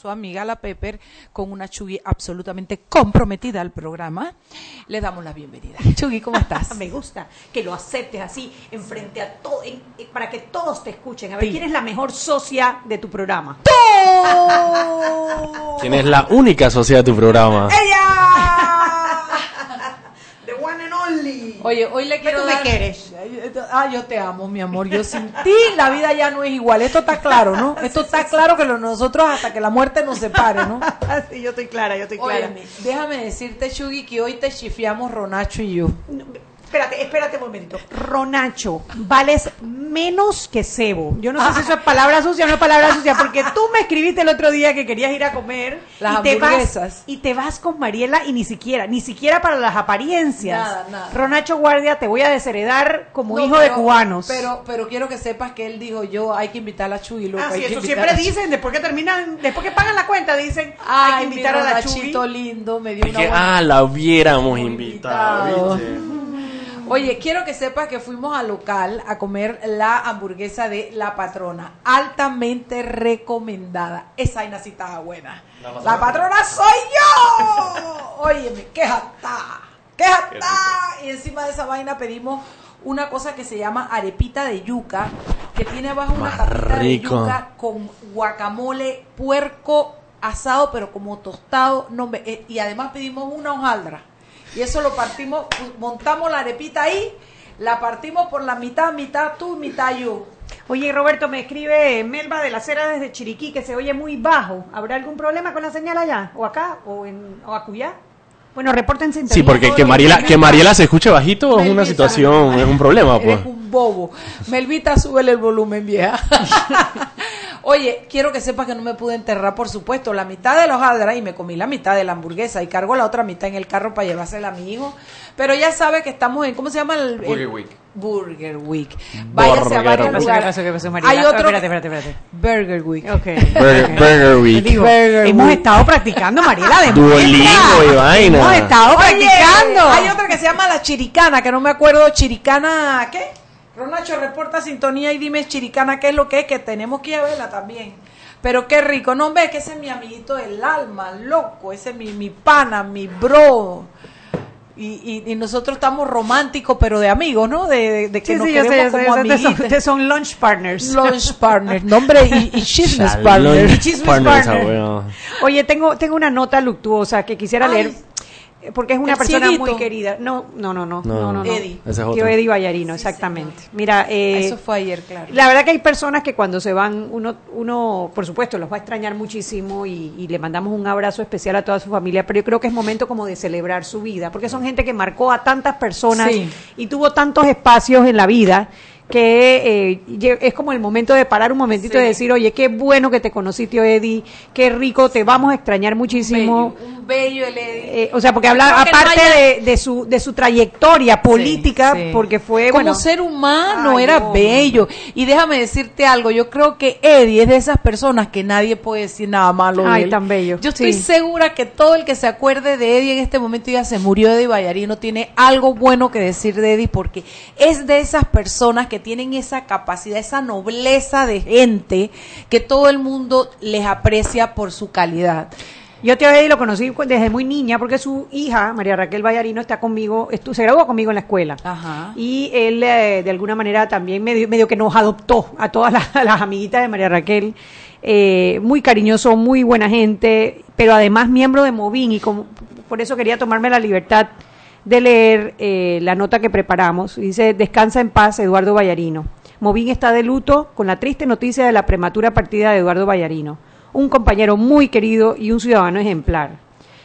su amiga la Pepper, con una Chugui absolutamente comprometida al programa. Le damos la bienvenida. Chugui, ¿cómo estás? Me gusta que lo aceptes así, enfrente a todo, para que todos te escuchen. A ver, ¿quién es la mejor socia de tu programa? ¿Quién es la única socia de tu programa? ¡Ella! Oye, hoy le quiero tú me dar- quieres? Ah, yo te amo, mi amor. Yo sin ti la vida ya no es igual. Esto está claro, ¿no? Esto está claro que nosotros hasta que la muerte nos separe, ¿no? sí, yo estoy clara, yo estoy clara. Déjame decirte, Chugi, que hoy te chifiamos Ronacho y yo. No, Espérate, espérate un momento. Ronacho, vales menos que cebo. Yo no sé si eso es palabra sucia o no es palabra sucia, porque tú me escribiste el otro día que querías ir a comer Las y te vas hamburguesas. y te vas con Mariela y ni siquiera, ni siquiera para las apariencias. Nada, nada. Ronacho Guardia, te voy a desheredar como No, hijo de cubanos. Pero, pero quiero que sepas que él dijo yo, hay que invitar a la Chugi, loco. Ah, sí, eso siempre a Chugi". dicen, después que terminan, después que pagan la cuenta, dicen, Ay, hay que invitar a la Chuy. Lindo, me dio una que, buena- ah, la hubiéramos invitado, invitado. ¿viste? Oye, quiero que sepas que fuimos al local a comer la hamburguesa de La Patrona, altamente recomendada. Esa sí estaba buena. La patrona, soy yo. Óyeme, qué jata, qué jata. Y encima de esa vaina pedimos una cosa que se llama arepita de yuca, que tiene abajo una tapita de yuca con guacamole, puerco asado, pero como tostado. No, me- eh, y además pedimos una hojaldra. Y eso lo partimos, montamos la arepita ahí, la partimos por la mitad, mitad tú, mitad yo. Oye, Roberto, me escribe Melba de la Cera desde Chiriquí que se oye muy bajo. ¿Habrá algún problema con la señal allá? ¿O acá? ¿O, en, o acullá? Bueno, reporten sintonía. Sí, porque que Mariela, que Mariela se escuche bajito es una situación, es un problema, pues. Eres un bobo. Melvita, súbele el volumen, vieja. Oye, quiero que sepas que no me pude enterrar, por supuesto, la mitad de la hojaldra y me comí la mitad de la hamburguesa y cargo la otra mitad en el carro para llevársela a mi hijo. Pero ya sabe que estamos en, ¿cómo se llama? El, Burger Week. Burger Week. Váyase a Burger varios Week. lugares. ¿Qué pasó, qué pasó, Mariela? Hay otro... Espérate, espérate, espérate. Burger Week. Ok. Burger, Burger Week. Digo, Burger hemos Week. estado practicando, Mariela, de Duolingo y vaina. Hemos estado Oye, practicando. Hay otra que se llama la chiricana, que no me acuerdo, chiricana, ¿qué? Ronacho, reporta sintonía y dime chiricana qué es lo que es, que tenemos que ir a verla también. Pero qué rico, no ves que ese es mi amiguito del alma, loco, ese es mi, mi pana, mi bro. Y, y, y nosotros estamos románticos, pero de amigos, ¿no? De, de- de que Sí, nos sí, yo sé, queremos yo sé, como yo sé, ustedes son- amiguitos. ustedes son lunch partners. Lunch partners, nombre y, y chismes partners. Chismes partner, esa partner. wea. Oye, tengo, tengo una nota luctuosa que quisiera Ay. leer porque es una El persona cieguito. muy querida. No, no, no, no, no, no, no. Eddie. Ese es Tío otro. Eddie Vallarino, exactamente. Mira, eh, Eso fue ayer, claro. la verdad que hay personas que cuando se van, uno, uno por supuesto, los va a extrañar muchísimo y, y le mandamos un abrazo especial a toda su familia, pero yo creo que es momento como de celebrar su vida, porque son gente que marcó a tantas personas Sí. y tuvo tantos espacios en la vida que eh, es como el momento de parar un momentito Sí. y decir, oye, qué bueno que te conocí, tío Eddie, qué rico, te vamos a extrañar muchísimo. Bello, un bello el Eddie. Eh, o sea, porque habla no aparte haya- de, de su de su trayectoria política, Sí, sí. porque fue como bueno, ser humano Ay, era no. bello y déjame decirte algo yo creo que Eddie es de esas personas que nadie puede decir nada malo de Ay, él tan bello, yo estoy segura que todo el que se acuerde de Eddie en este momento ya se murió Eddie Vallarino tiene algo bueno que decir de Eddie porque es de esas personas que tienen esa capacidad esa nobleza de gente que todo el mundo les aprecia por su calidad Yo te lo conocí desde muy niña porque su hija, María Raquel Vallarino, está conmigo, se graduó conmigo en la escuela. Ajá. Y él, eh, de alguna manera, también medio, medio que nos adoptó a todas las, a las amiguitas de María Raquel. Eh, muy cariñoso, muy buena gente, pero además miembro de Movin. Y como, por eso quería tomarme la libertad de leer eh, la nota que preparamos. Dice, descansa en paz, Eduardo Vallarino. Movin está de luto con la triste noticia de la prematura partida de Eduardo Vallarino, un compañero muy querido y un ciudadano ejemplar.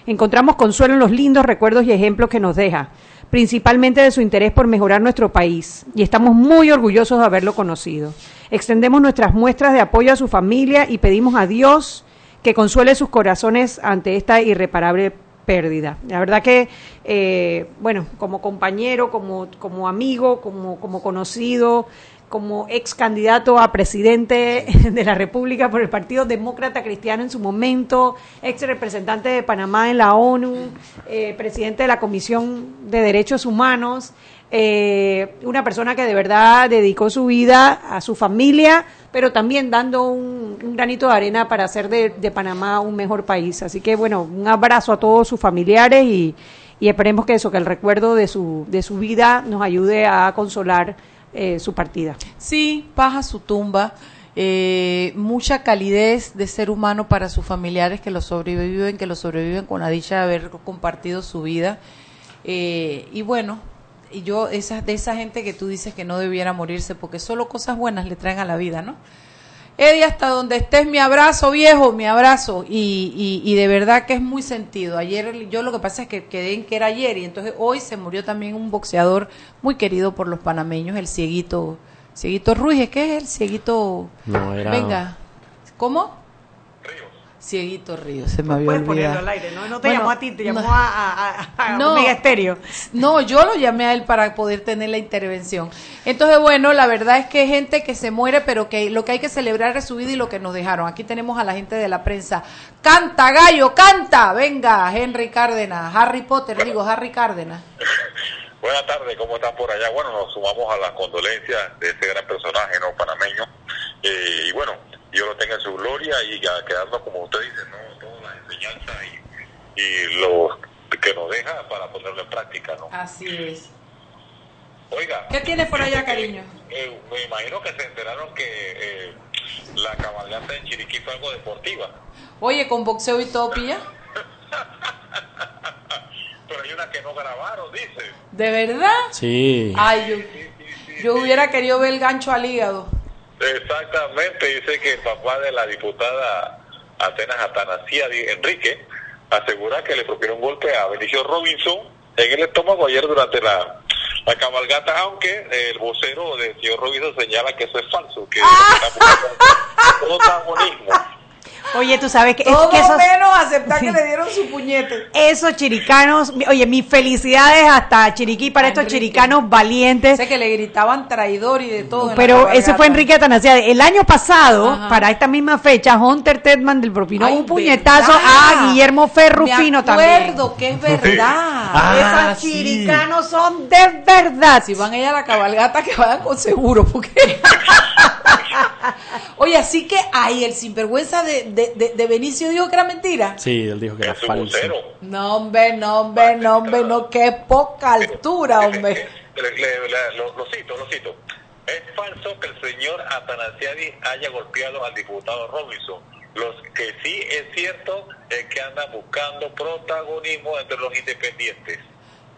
Encontramos consuelo en los lindos recuerdos y ejemplos que nos deja, principalmente de su interés por mejorar nuestro país, y estamos muy orgullosos de haberlo conocido. Extendemos nuestras muestras de apoyo a su familia y pedimos a Dios que consuele sus corazones ante esta irreparable pérdida. La verdad que, eh, bueno, como compañero, como, como amigo, como, como conocido, como ex candidato a presidente de la República por el Partido Demócrata Cristiano en su momento, ex representante de Panamá en la ONU, eh, presidente de la Comisión de Derechos Humanos. Eh, una persona que de verdad dedicó su vida a su familia, pero también dando un, un granito de arena para hacer de, de Panamá un mejor país. Así que bueno, un abrazo a todos sus familiares y, y esperemos que eso, que el recuerdo de su, de su vida nos ayude a consolar eh, su partida. Sí, paja su tumba. Eh, mucha calidez de ser humano para sus familiares que lo sobreviven, que lo sobreviven con la dicha de haber compartido su vida. Eh, y bueno, y yo, esa, de esa gente que tú dices que no debiera morirse, porque solo cosas buenas le traen a la vida, ¿no? Eddie, hasta donde estés, mi abrazo, viejo, mi abrazo. Y, y, y, de verdad que es muy sentido. Ayer, yo lo que pasa es que quedé en que era ayer, y entonces hoy se murió también un boxeador muy querido por los panameños, el cieguito, cieguito Ruiz, ¿qué es el cieguito? No, era... Venga, ¿cómo? Cieguito Río, se me había Puedes olvidado. ponerlo al aire, ¿no? No te Bueno, llamó a ti, te llamó no. a, a, a- a No. Omega Estéreo. No, yo lo llamé a él para poder tener la intervención. Entonces, bueno, la verdad es que hay gente que se muere, pero que lo que hay que celebrar es su vida y lo que nos dejaron. Aquí tenemos a la gente de la prensa. Canta, gallo, canta. Venga, Henry Cárdenas, Harry Potter, digo, Harry Cárdenas. Buenas tardes, ¿cómo están por allá? Bueno, nos sumamos a las condolencias de ese gran personaje, ¿no? Panameño. Eh, y bueno, Dios lo tenga en su gloria y a quedarnos, como usted dice, ¿no? Todas las enseñanzas y, y lo que nos deja para ponerlo en práctica, ¿no? Así es. Oiga. ¿Qué tienes por allá, cariño? eh, me imagino que se enteraron que eh, la cabalgata en Chiriquí fue algo deportiva. Oye, con boxeo y todo, pilla. Pero hay una que no grabaron, dice. ¿De verdad? Sí. Ay, yo, yo hubiera querido ver el gancho al hígado. Exactamente, dice que el papá de la diputada Atenas Atanasía Enrique asegura que le propinó un golpe a Benicio Robinson en el estómago ayer durante la, la cabalgata, aunque el vocero del señor Robinson señala que eso es falso, que está buscando protagonismo. Oye, tú sabes que, es Todo que esos, menos aceptar Sí. que le dieron su puñete. esos chiricanos, mi- oye, mis felicidades hasta Chiriquí para estos Enrique. chiricanos valientes. Sé que le gritaban traidor y de todo. Pero ese fue Enrique Atanasiade. El año pasado, Ajá. para esta misma fecha, Hunter Tedman del propinó Ay, un puñetazo ¿verdad? a Guillermo Ferrufino Me también. acuerdo que es verdad. Ah, Esos sí. chiricanos son de verdad. Si van ella a la cabalgata, que vayan con seguro, porque... Oye, así que, ay, el sinvergüenza de, de, de, de Benicio dijo que era mentira. Sí, él dijo que era falso. No, hombre, no, hombre, no, hombre, no, qué poca altura, hombre. Le- le- le- lo, lo cito, lo cito. Es falso que el señor Atanasiadi haya golpeado al diputado Robinson. Lo que sí es cierto es que anda buscando protagonismo entre los independientes.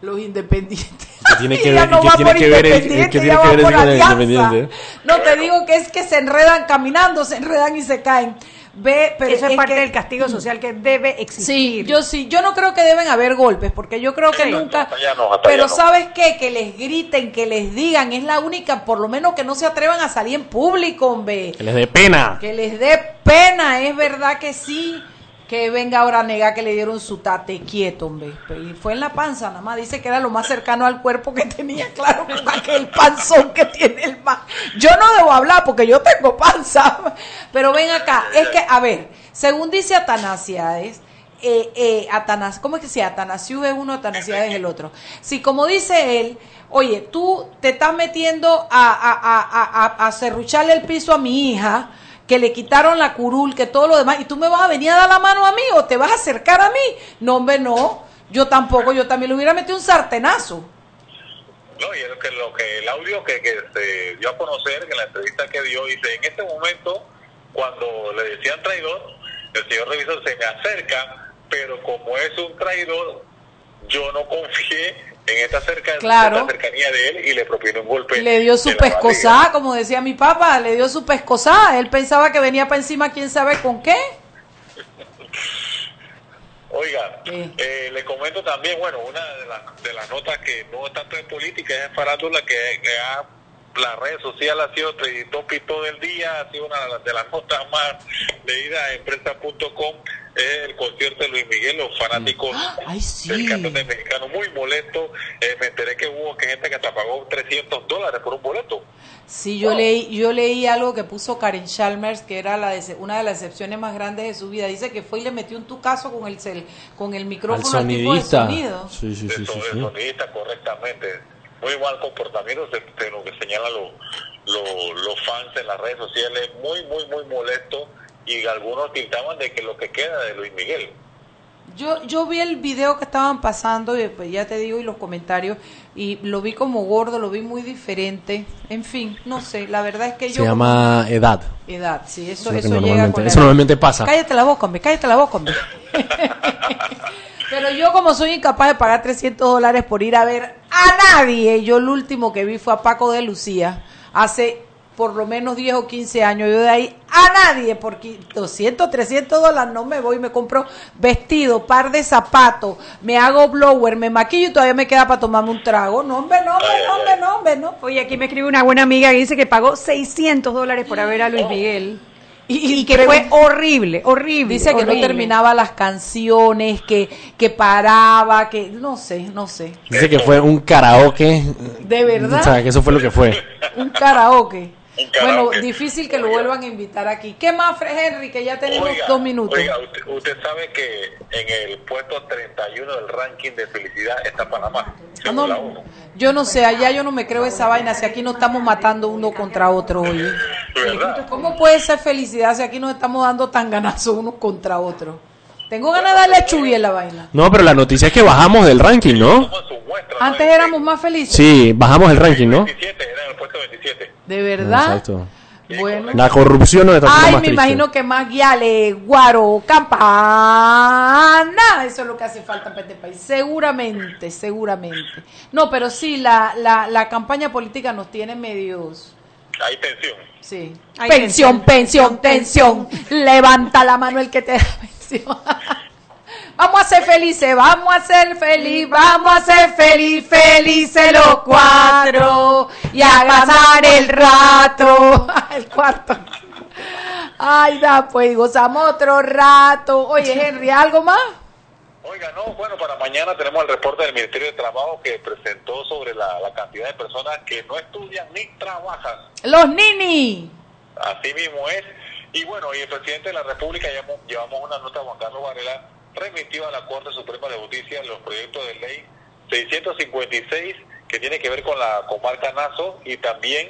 Los independientes. ¿Qué tiene que ver- no qué tiene que ver el- independiente, qué tiene que ver con el independiente? No, te digo que es que se enredan caminando, se enredan y se caen. Ve, pero Eso es, parte que- del castigo social que debe Sí, existir. yo sí, yo no creo que deben haber golpes, porque yo creo que Sí, nunca. hasta allá no, hasta pero. ¿sabes qué? Que les griten, que les digan, es la única, por lo menos que no se atrevan a salir en público, hombre. Que les dé pena. Que les dé pena, es verdad que sí. Que venga ahora a negar que le dieron su tate quieto, hombre. Y fue en la panza, nada más. Dice que era lo más cercano al cuerpo que tenía, claro, con aquel panzón que tiene el más. Yo no debo hablar porque yo tengo panza. Pero ven acá, es que, a ver, según dice Atanasiades, eh, eh, Atanas, ¿cómo es que se llama? Atanasiu es uno, Atanasiades es el otro. Si como dice él, oye, tú te estás metiendo a, a, a, a, serrucharle el piso a mi hija, que le quitaron la curul, que todo lo demás, y tú me vas a venir a dar la mano a mí o te vas a acercar a mí. No, hombre, no. Yo tampoco, yo también le hubiera metido un sartenazo. No, y es lo que, lo que el audio que, que se dio a conocer en la entrevista que dio, dice, en este momento, cuando le decían traidor, el señor revisor se me acerca, pero como es un traidor, yo no confié en esta, cerca, Claro. esta cercanía de él y le propinó un golpe. Le dio su pescosá, como decía mi papá, le dio su pescosá. Él pensaba que venía para encima, quién sabe con qué. Oiga, Sí. eh, le comento también, bueno, una de las, de las notas que no es tanto en política, es en farándula, que, que ha, las redes sociales ha sido trending topic todo el día, ha sido una de las, de las notas más leídas en prensa.com, es el concierto de Luis Miguel, los fanáticos Ay, sí. del cantante mexicano muy molesto, eh, me enteré que hubo gente que hasta pagó 300 dólares por un boleto. Sí, yo leí, yo leí algo que puso Karen Chalmers, que era la dece- una de las excepciones más grandes de su vida. Dice que fue y le metió un tucazo con el cel, con el Al micrófono al tipo de sonidista. sonido. Sí, sí, sí, de sí, son- de sí. sonidista correctamente. muy mal comportamiento, de, de lo que señalan los lo- los fans en las redes sociales, muy, muy, muy molesto y algunos tildaban de que lo que queda de Luis Miguel. Yo, yo vi el video que estaban pasando y después ya te digo y los comentarios y lo vi como gordo, lo vi muy diferente. En fin, no sé, la verdad es que Se yo... llama edad. Edad, sí, eso, Eso es lo eso llega con eso normalmente pasa. Cállate la boca, hombre, cállate la boca, hombre. Pero yo como soy incapaz de pagar 300 dólares por ir a ver a nadie, yo el último que vi fue a Paco de Lucía hace por lo menos 10 o 15 años. Yo de ahí a nadie por qui- 200, 300 dólares no me voy, me compro vestido, par de zapatos, me hago blower, me maquillo y todavía me queda para tomarme un trago. No, hombre, no, hombre, no, hombre, no, hombre, no. Oye, aquí me escribe una buena amiga que dice que pagó 600 dólares por ver a Luis Miguel. Y, y que fue horrible, horrible. Dice que no terminaba las canciones, que, que paraba, que no sé, no sé. Dice que fue un karaoke. ¿De verdad? O sea, que eso fue lo que fue. Un karaoke. Un karaoke. Bueno, difícil que lo vuelvan a invitar aquí. ¿Qué más, Fred Henry? Que ya tenemos Oiga, dos minutos. oiga, usted, usted sabe que en el puesto 31 del ranking de felicidad está Panamá, Ah, según no, la ONU. yo no sé, allá yo no me creo esa vaina, si aquí no estamos matando uno contra otro, oye. ¿Verdad? ¿Cómo puede ser felicidad si aquí nos estamos dando tan ganazos unos contra otros? Tengo ganas de darle chugui en la vaina. No, pero la noticia es que bajamos del ranking, ¿no? Antes éramos más felices. Sí, bajamos el ranking, ¿no? 27, era en el puesto 27. ¿De verdad? Exacto. Bueno. La corrupción nos está haciendo Ay, más me triste. imagino que más guiales, guaro, campana. Eso es lo que hace falta para este país. Seguramente, seguramente. No, pero sí, la, la, la campaña política nos tiene medios. Hay tensión. Sí. Hay pensión, pensión, tensión. Levanta la mano el que te da pensión. Vamos a ser felices, vamos a ser felices, vamos a ser feliz, felices los cuatro y a pasar el rato. el cuarto. Ay, da, pues gozamos otro rato. Oye, Henry, ¿algo más? Oiga, no, bueno, para mañana tenemos el reporte del Ministerio de Trabajo que presentó sobre la, la cantidad de personas que no estudian ni trabajan. Los nini. Así mismo es. Y bueno, y el presidente de la República llevamos, llevamos una nota a Juan Carlos Varela remitió a la Corte Suprema de Justicia los proyectos de ley 656 que tiene que ver con la comarca Nazo y también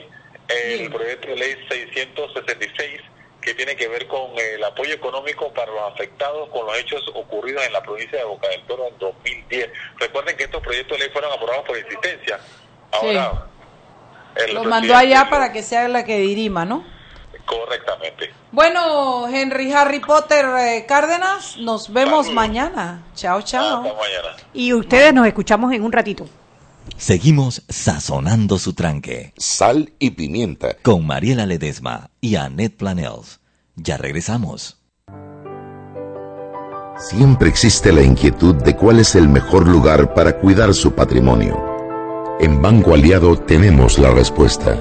eh, el proyecto de ley 666 que tiene que ver con eh, el apoyo económico para los afectados con los hechos ocurridos en la provincia de Boca del Toro en 2010. Recuerden que estos proyectos de ley fueron aprobados por insistencia. Ahora, el Lo mandó allá para que sea la que dirima, ¿no? Correctamente. Bueno, Henry Harry Potter eh, Cárdenas, nos vemos mañana. Chao, chao. Hasta mañana. Y ustedes nos escuchamos en un ratito. Seguimos sazonando su tranque Sal y pimienta. con Mariela Ledesma y Annette Planels. Ya regresamos. Siempre existe la inquietud de cuál es el mejor lugar para cuidar su patrimonio. En Banco Aliado tenemos la respuesta.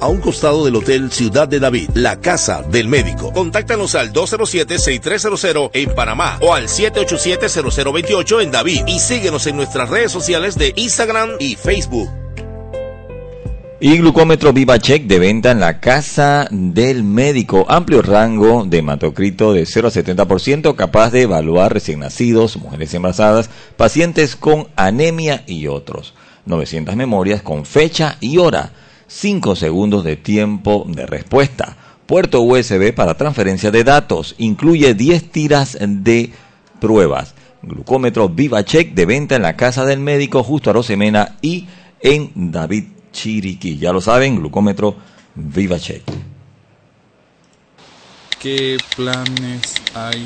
a un costado del Hotel Ciudad de David, la casa del médico. Contáctanos al 207-6300 en Panamá o al 787-0028 en David y síguenos en nuestras redes sociales de Instagram y Facebook. Y glucómetro VivaCheck de venta en la casa del médico. Amplio rango de hematocrito de 0 a 70%, capaz de evaluar recién nacidos, mujeres embarazadas, pacientes con anemia y otros. 900 memorias con fecha y hora. 5 segundos de tiempo de respuesta. Puerto USB para transferencia de datos. Incluye 10 tiras de pruebas. Glucómetro VivaCheck de venta en la casa del médico justo a Rosemena y en David Chiriquí. Ya lo saben, glucómetro VivaCheck. ¿Qué planes hay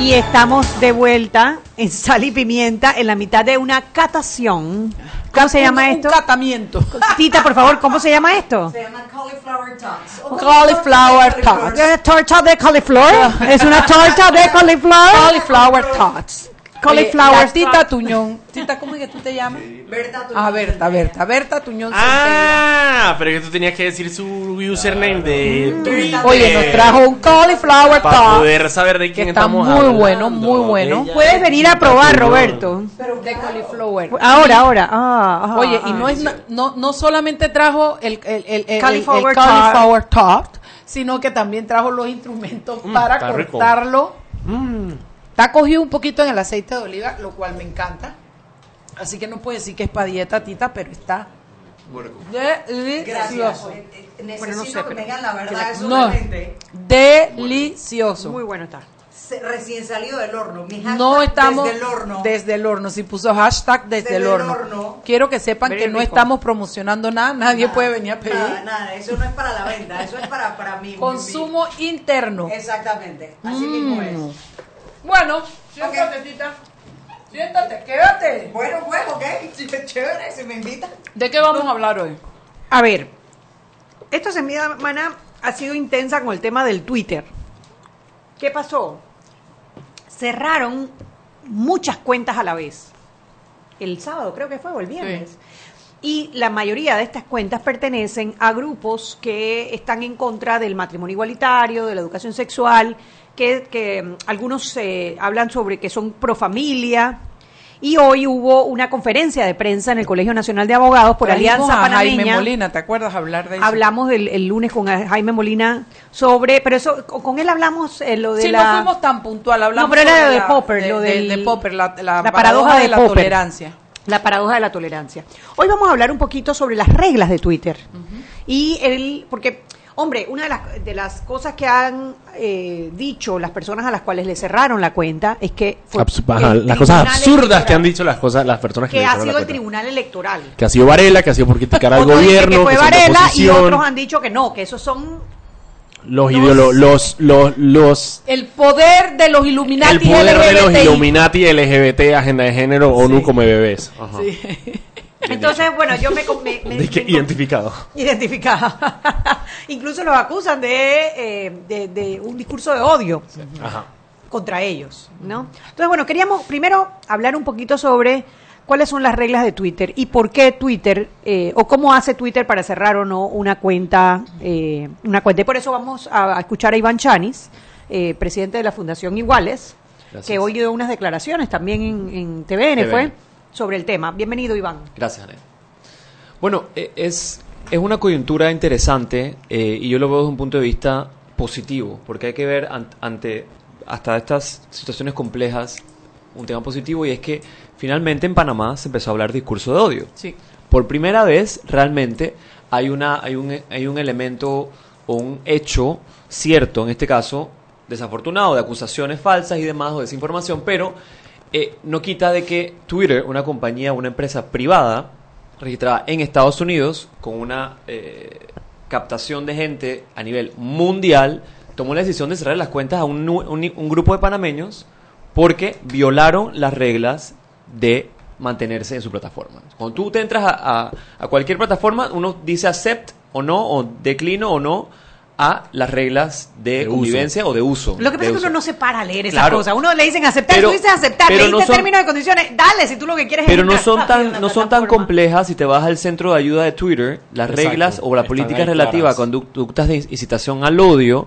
Y estamos de vuelta en Sal y Pimienta en la mitad de una catación. ¿Cómo se llama Un- esto? Un catamiento. Tita, por favor, ¿cómo se llama esto? Se llama cauliflower tots. Cauliflower tots. ¿Es torta de cauliflower? ¿Es una torta de cauliflower? Cauliflower tots. Cauliflower Eh, la Tita Tuñón. Tita, ¿cómo es que tú te llamas? Berta Tuñón. Ah, Berta, Berta. Berta Tuñón. Ah, pero que tú tenías que decir su username de Twitter. Oye, nos trajo un cauliflower Para poder saber de Que quién está estamos muy hablando. bueno, muy bueno. Ella- Puedes venir a probar, Roberto. De cauliflower. Ahora, ahora. Ah, ajá, Oye, y ah. no es no, no solamente trajo el, el, el, el- el- Cauliflower tot, sino que también trajo los instrumentos para está rico. cortarlo. Está cogido un poquito en el aceite de oliva, lo cual me encanta. Así que no puedo decir que es para dieta, tita, pero está delicioso. Necesito que me digan la verdad, eso No, realmente. delicioso. Muy bueno está. se- Recién salido del horno. Mi hashtag No estamos desde el horno. desde el horno. Si puso hashtag desde, Desde el el horno. Quiero que sepan Very que no rico. estamos promocionando nada. Nadie puede venir a pedir. Nada, nada, eso no es para la venta, eso es para, para mí. Consumo interno. Exactamente, así mismo es. Bueno, siéntate, tita. Siéntate, quédate. Bueno, pues, ok, chévere, si me invitan. ¿De qué vamos a hablar hoy? A ver, esta semana ha sido intensa con el tema del Twitter. ¿Qué pasó? Cerraron muchas cuentas a la vez. El sábado creo que fue, o el viernes. Y la mayoría de estas cuentas pertenecen a grupos que están en contra del matrimonio igualitario, de la educación sexual, que, que, mm, algunos eh, hablan sobre que son pro familia. Y hoy hubo una conferencia de prensa en el Colegio Nacional de Abogados por Trajimos Alianza a Jaime Panameña. Molina, ¿te acuerdas hablar de eso? Hablamos el, el lunes con Jaime Molina sobre, pero eso con él hablamos eh, lo de Sí, la no fuimos tan puntual, hablamos No, pero era de la- Popper, de, lo de- del- de Popper, la, la la paradoja de la Popper. tolerancia. la paradoja de la tolerancia. Hoy vamos a hablar un poquito sobre las reglas de Twitter. Y el, porque, hombre, una de las, de las cosas que han eh, dicho las personas a las cuales le cerraron la cuenta es que fue Abs- ajá, el las cosas absurdas que han dicho las cosas, las personas que, que le ha la sido el cuenta. tribunal electoral. Que ha sido Varela, que ha sido por criticar al gobierno, que fue que Varela y otros han dicho que no, que esos son los ideolo- los, los, los, El poder de los Illuminati el poder de los. Illuminati, LGBT, agenda de género, ONU come bebés. Ajá. Entonces, bueno, yo me, me- me- ¿De qué? me- Identificado. identificada. Incluso los acusan de, eh, de, de un discurso de odio Ajá. contra ellos, ¿no? Entonces, bueno, queríamos primero hablar un poquito sobre cuáles son las reglas de Twitter y por qué Twitter eh, o cómo hace Twitter para cerrar o no una cuenta, eh, una cuenta. Y por eso vamos a, a escuchar a Iván Chanis, eh, presidente de la Fundación Iguales, Gracias. que hoy dio unas declaraciones también en, en TVN, TVN. fue sobre el tema. Bienvenido, Iván. Gracias. Bueno, e- es es una coyuntura interesante eh, y yo lo veo desde un punto de vista positivo, porque hay que ver an- ante hasta estas situaciones complejas un tema positivo y es que finalmente en Panamá se empezó a hablar discurso de odio. Sí. Por primera vez realmente hay una hay un hay un elemento o un hecho cierto en este caso desafortunado de acusaciones falsas y demás o desinformación, pero eh, no quita de que Twitter, una compañía, una empresa privada registrada en Estados Unidos con una eh, captación de gente a nivel mundial, tomó la decisión de cerrar las cuentas a un, grupo de panameños porque violaron las reglas de mantenerse en su plataforma. Cuando tú te entras a, a- a cualquier plataforma, uno dice accept o no, o declino o no a las reglas de, uso. convivencia o de uso. Lo que pasa de es que uso. uno no se para a leer esas Claro. cosas. Uno le dicen aceptar, Pero- tú dices aceptar, pero leíste no son- términos y condiciones, dale, si tú lo que quieres Pero es no entrar son tan la no son tan complejas si te vas al centro de ayuda de Twitter, las Exacto, reglas o la están política relativa a conductas de incitación al odio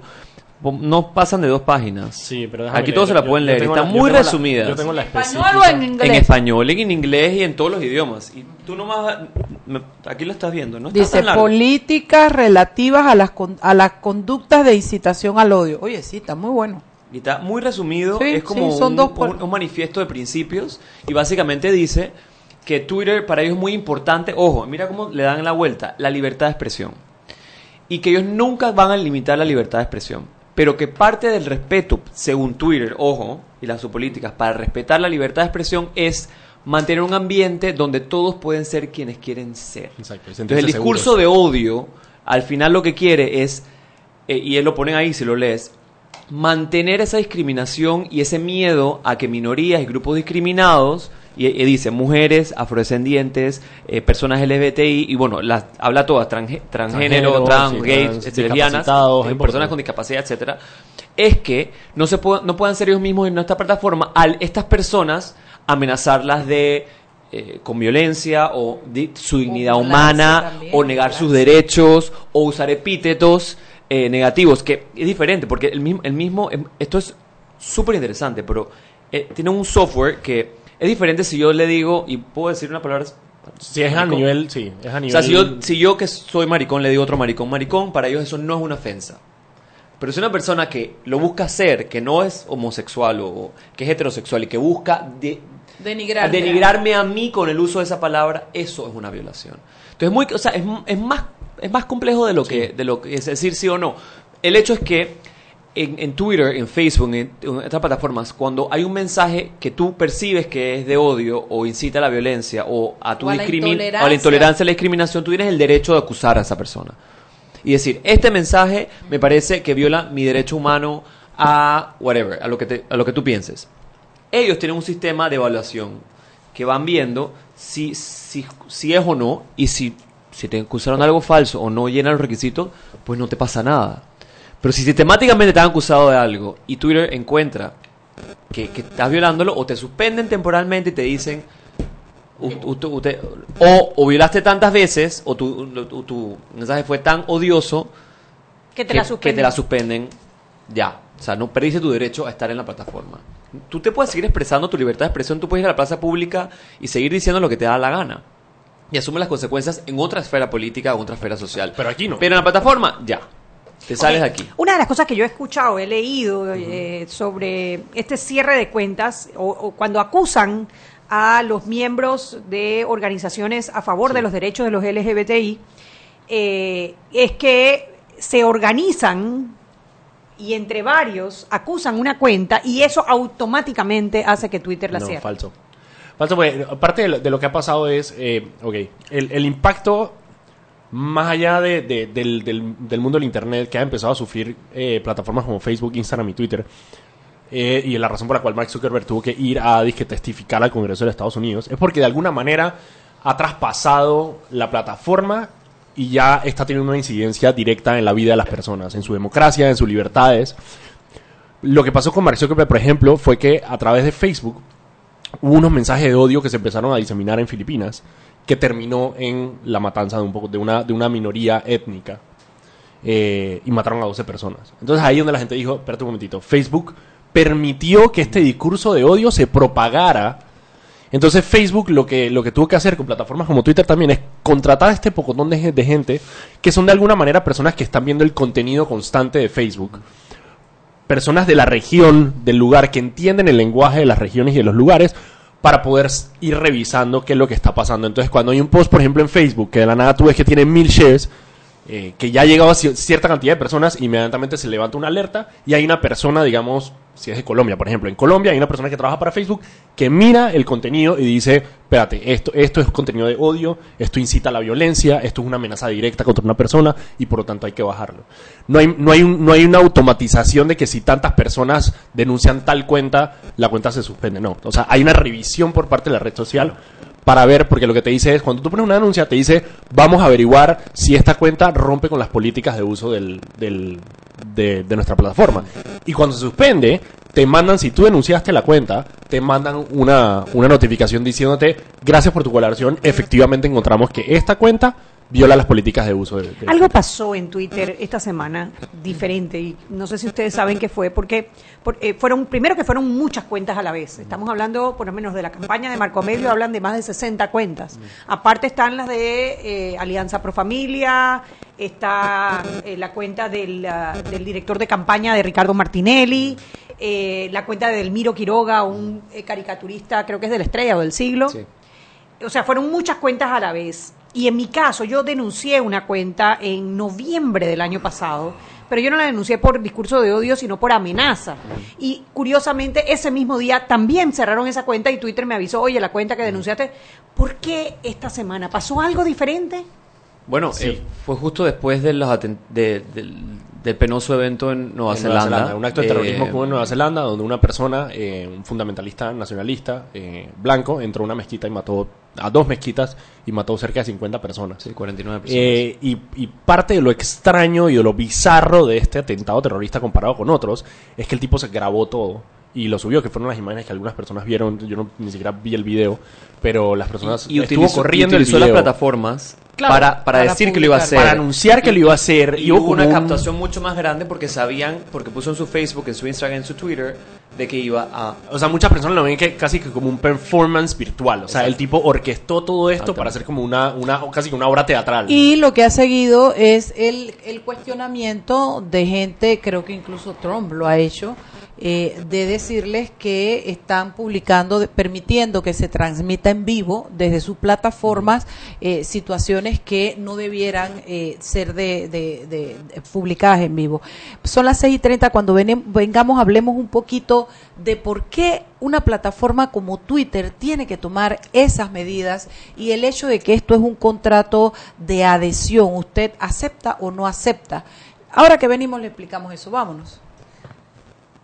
no pasan de dos páginas. Sí, pero Aquí todos se la leer. pueden leer, yo muy la- resumidas. yo tengo la ¿Español o en inglés? En español, en inglés y en todos los idiomas. Y tú nomás me- aquí lo estás viendo, ¿no? Está Dice tan largo. políticas relativas a las con- a las conductas de incitación al odio. Oye, sí, está muy bueno. Y está muy resumido, Sí, es como sí, son un, dos por- un- un manifiesto de principios y básicamente dice que Twitter para ellos es muy importante, ojo, mira cómo le dan la vuelta, la libertad de expresión. Y que ellos nunca van a limitar la libertad de expresión, pero que parte del respeto, según Twitter, ojo, y las sus políticas para respetar la libertad de expresión es mantener un ambiente donde todos pueden ser quienes quieren ser. Exacto, Entonces el discurso seguros. de odio, al final lo que quiere es, eh, y él lo ponen ahí si lo lees, mantener esa discriminación y ese miedo a que minorías y grupos discriminados, y, y dice mujeres, afrodescendientes, eh, personas LGBTI, y bueno, las, habla todas, transgénero, trans, sí, gays, lesbianas, eh, es personas con discapacidad, etcétera, es que no se puedan, no puedan ser ellos mismos en nuestra plataforma al estas personas amenazarlas de eh, con violencia o de su dignidad humana también, o negar sus derechos o usar epítetos eh, negativos que es diferente porque el mismo el mismo em, esto es súper interesante pero eh, tiene un software que es diferente si yo le digo y puedo decir una palabra Si es a maricón. nivel, sí, es a o nivel... sea si yo si yo que soy maricón le digo a otro maricón maricón para ellos eso no es una ofensa pero si una persona que lo busca ser, que no es homosexual o que es heterosexual y que busca de- Denigrar. denigrarme a mí con el uso de esa palabra, eso es una violación. Entonces, muy, o sea, es, es más, es más complejo de lo, que, de lo que es decir sí o no. El hecho es que en, en Twitter, en Facebook, en, en otras plataformas, cuando hay un mensaje que tú percibes que es de odio o incita a la violencia o a tu O a la intolerancia. o a la intolerancia, a la discriminación, tú tienes el derecho de acusar a esa persona y decir, este mensaje me parece que viola mi derecho humano a whatever, a lo que, te- a lo que tú pienses. Ellos tienen un sistema de evaluación que van viendo si, si, si es o no, y si, si te acusaron de algo falso o no llenan los requisitos, pues no te pasa nada. Pero si sistemáticamente te han acusado de algo y Twitter encuentra que, que estás violándolo, o te suspenden temporalmente y te dicen, usted- o, o violaste tantas veces, o tu, tu- tu mensaje fue tan odioso Que te la suspenden. te la suspenden ya. O sea, no perdiste tu derecho a estar en la plataforma. Tú te puedes seguir expresando tu libertad de expresión, tú puedes ir a la plaza pública y seguir diciendo lo que te da la gana. Y asume las consecuencias en otra esfera política o en otra esfera social. Pero aquí no. Pero en la plataforma, ya. Te sales de aquí. Una de las cosas que yo he escuchado, he leído eh, sobre este cierre de cuentas, o, o cuando acusan a los miembros de organizaciones a favor de los derechos de los LGBTI, eh, es que se organizan y entre varios acusan una cuenta y eso automáticamente hace que Twitter la no, cierre. falso. Falso, porque aparte de lo, de lo que ha pasado es, eh, ok, el, el impacto más allá de- de- del, del- mundo del Internet que ha empezado a sufrir eh, plataformas como Facebook, Instagram y Twitter, eh, y la razón por la cual Mark Zuckerberg tuvo que ir a disque, testificar al Congreso de Estados Unidos, es porque de alguna manera ha traspasado la plataforma y ya está teniendo una incidencia directa en la vida de las personas, en su democracia, en sus libertades. Lo que pasó con Mark Zuckerberg, por ejemplo, fue que a través de Facebook hubo unos mensajes de odio que se empezaron a diseminar en Filipinas que terminó en la matanza de un poco de una, de una minoría étnica eh, y mataron a 12 personas. Entonces ahí donde la gente dijo, espérate un momentito, Facebook permitió que este discurso de odio se propagara Entonces Facebook lo que, lo que tuvo que hacer con plataformas como Twitter también es contratar a este pocotón de, gen- de gente que son de alguna manera personas que están viendo el contenido constante de Facebook. Personas de la región, del lugar, que entienden el lenguaje de las regiones y de los lugares para poder ir revisando qué es lo que está pasando. Entonces cuando hay un post, por ejemplo, en Facebook, que de la nada tú ves que tiene mil shares, eh, que ya ha llegado a ci- cierta cantidad de personas, inmediatamente se levanta una alerta y hay una persona, digamos, si es de Colombia, por ejemplo, en Colombia hay una persona que trabaja para Facebook que mira el contenido y dice, espérate, esto, esto es contenido de odio, esto incita a la violencia, esto es una amenaza directa contra una persona y por lo tanto hay que bajarlo. No hay, no hay, un- no hay una automatización de que si tantas personas denuncian tal cuenta, la cuenta se suspende, no. O sea, hay una revisión por parte de la red social para ver, porque lo que te dice es, cuando tú pones una denuncia, te dice, vamos a averiguar si esta cuenta rompe con las políticas de uso del, del- de, de nuestra plataforma. Y cuando se suspende, te mandan, si tú denunciaste la cuenta, te mandan una, una notificación diciéndote, gracias por tu colaboración, efectivamente encontramos que esta cuenta viola las políticas de uso de... de- Algo pasó en Twitter esta semana diferente y no sé si ustedes saben qué fue, porque por- eh, fueron, primero que fueron muchas cuentas a la vez. Estamos hablando, por lo menos, de la campaña de Marco Amelio, hablan de más de 60 cuentas. Aparte están las de eh, Alianza Pro Familia, está eh, la cuenta del, ah, del director de campaña de Ricardo Martinelli, eh, la cuenta de Delmiro Quiroga, un eh, caricaturista, creo que es de la estrella o del siglo. O sea, fueron muchas cuentas a la vez. Y en mi caso, yo denuncié una cuenta en noviembre del año pasado, pero yo no la denuncié por discurso de odio, sino por amenaza. Y curiosamente, ese mismo día también cerraron esa cuenta y Twitter me avisó, oye, la cuenta que denunciaste, ¿por qué esta semana? ¿Pasó algo diferente? Bueno, eh, fue justo después de los aten- de- del, del penoso evento en Nueva, en Zelanda. Un acto de terrorismo Eh, que hubo en Nueva Zelanda, donde una persona, eh, un fundamentalista nacionalista eh, blanco, entró a una mezquita y mató a dos mezquitas y mató cerca de 50 personas. Sí, 49 personas. Eh, y, y parte de lo extraño y de lo bizarro de este atentado terrorista comparado con otros es que el tipo se grabó todo y lo subió, que fueron las imágenes que algunas personas vieron. Yo no, ni siquiera vi el video, pero las personas y estuvo utilizó, corriendo y utilizó el las video. plataformas Claro, para, para, para decir que lo iba a hacer. Para anunciar que lo iba a hacer. Y hubo una un- captación mucho más grande porque sabían, porque puso en su Facebook, en su Instagram, en su Twitter, de que iba a... O sea, muchas personas lo ven que casi que como un performance virtual. O sea, el tipo orquestó todo esto para hacer como una, una casi que una obra teatral. Y lo que ha seguido es el, el cuestionamiento de gente, creo que incluso Trump lo ha hecho, eh, de decirles que están publicando, permitiendo que se transmita en vivo desde sus plataformas eh, situaciones que no debieran eh, ser de, de- publicadas en vivo. Son las 6 y 30, cuando vengamos hablemos un poquito de por qué una plataforma como Twitter tiene que tomar esas medidas y el hecho de que esto es un contrato de adhesión, usted acepta o no acepta. Ahora que venimos le explicamos eso, vámonos.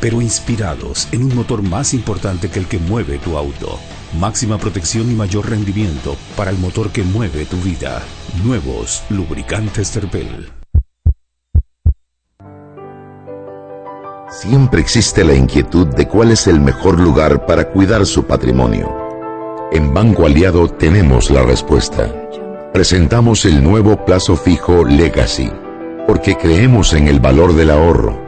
pero inspirados en un motor más importante que el que mueve tu auto. Máxima protección y mayor rendimiento para el motor que mueve tu vida. Nuevos lubricantes Terpel. Siempre existe la inquietud de cuál es el mejor lugar para cuidar su patrimonio. En Banco Aliado tenemos la respuesta. Presentamos el nuevo plazo fijo Legacy, porque creemos en el valor del ahorro,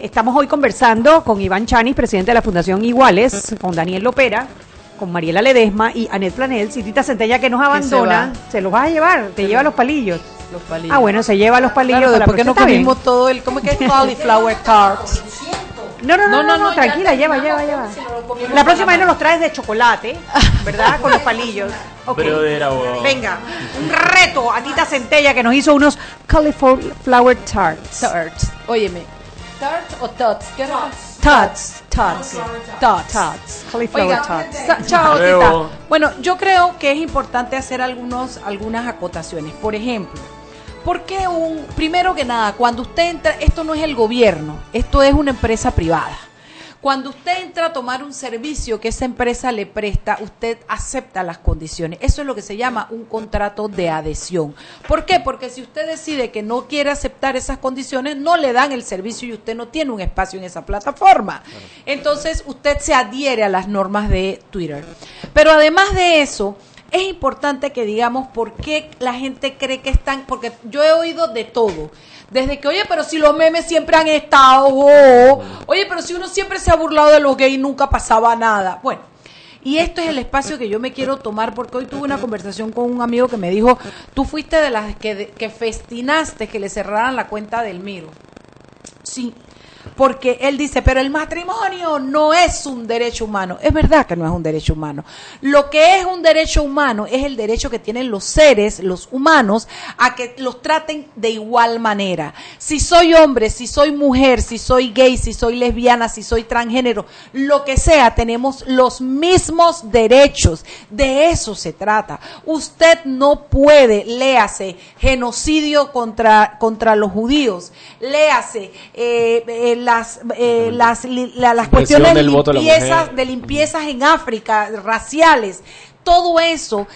Estamos hoy conversando con Iván Chanis, presidente de la Fundación Iguales, con Daniel Lopera, con Mariela Ledesma y Anet Planel. Citita Centella que nos abandona, se, los vas a llevar, te lleva los palillos. Los palillos. Ah, bueno, se lleva los palillos Claro, de la después que nos próxima. Está bien. comimos todo el, ¿cómo es que es? Cauliflower tarts. No, no, no, no, no, tranquila, lleva, lleva, lleva. La próxima vez nos los traes de chocolate, ¿verdad? Con los palillos. Ok. Brother, abogado. Venga, un reto a Tita Centella que nos hizo unos cauliflower tarts. Tarts. Óyeme, tarts o tots? ¿Qué? Tots, tots, Tots. tots, cauliflower tots. chao. Tita. Bueno, yo creo que es importante hacer algunos, algunas acotaciones. Por ejemplo, ¿por qué un, primero que nada, cuando usted entra, esto no es el gobierno, esto es una empresa privada. Cuando usted entra a tomar un servicio que esa empresa le presta, usted acepta las condiciones. Eso es lo que se llama un contrato de adhesión. ¿Por qué? Porque si usted decide que no quiere aceptar esas condiciones, no le dan el servicio y usted no tiene un espacio en esa plataforma. Entonces, usted se adhiere a las normas de Twitter. Pero además de eso, es importante que digamos por qué la gente cree que están, porque yo he oído de todo. Desde que, oye, pero si los memes siempre han estado, oh, oye, pero si uno siempre se ha burlado de los gays, nunca pasaba nada. Bueno, y esto es el espacio que yo me quiero tomar porque hoy tuve una conversación con un amigo que me dijo, tú fuiste de las que, que festinaste que le cerraran la cuenta del Miro. Sí, porque él dice, pero el matrimonio no es un derecho humano. Es verdad que no es un derecho humano. Lo que es un derecho humano es el derecho que tienen los seres, los humanos, a que los traten de igual manera. Si soy hombre, si soy mujer, si soy gay, si soy lesbiana, si soy transgénero, lo que sea, tenemos los mismos derechos. De eso se trata. Usted no puede, léase, genocidio contra, contra los judíos, léase, eh, las, eh, las, li- la- las cuestiones de limpiezas, de limpiezas en África, raciales. Todo eso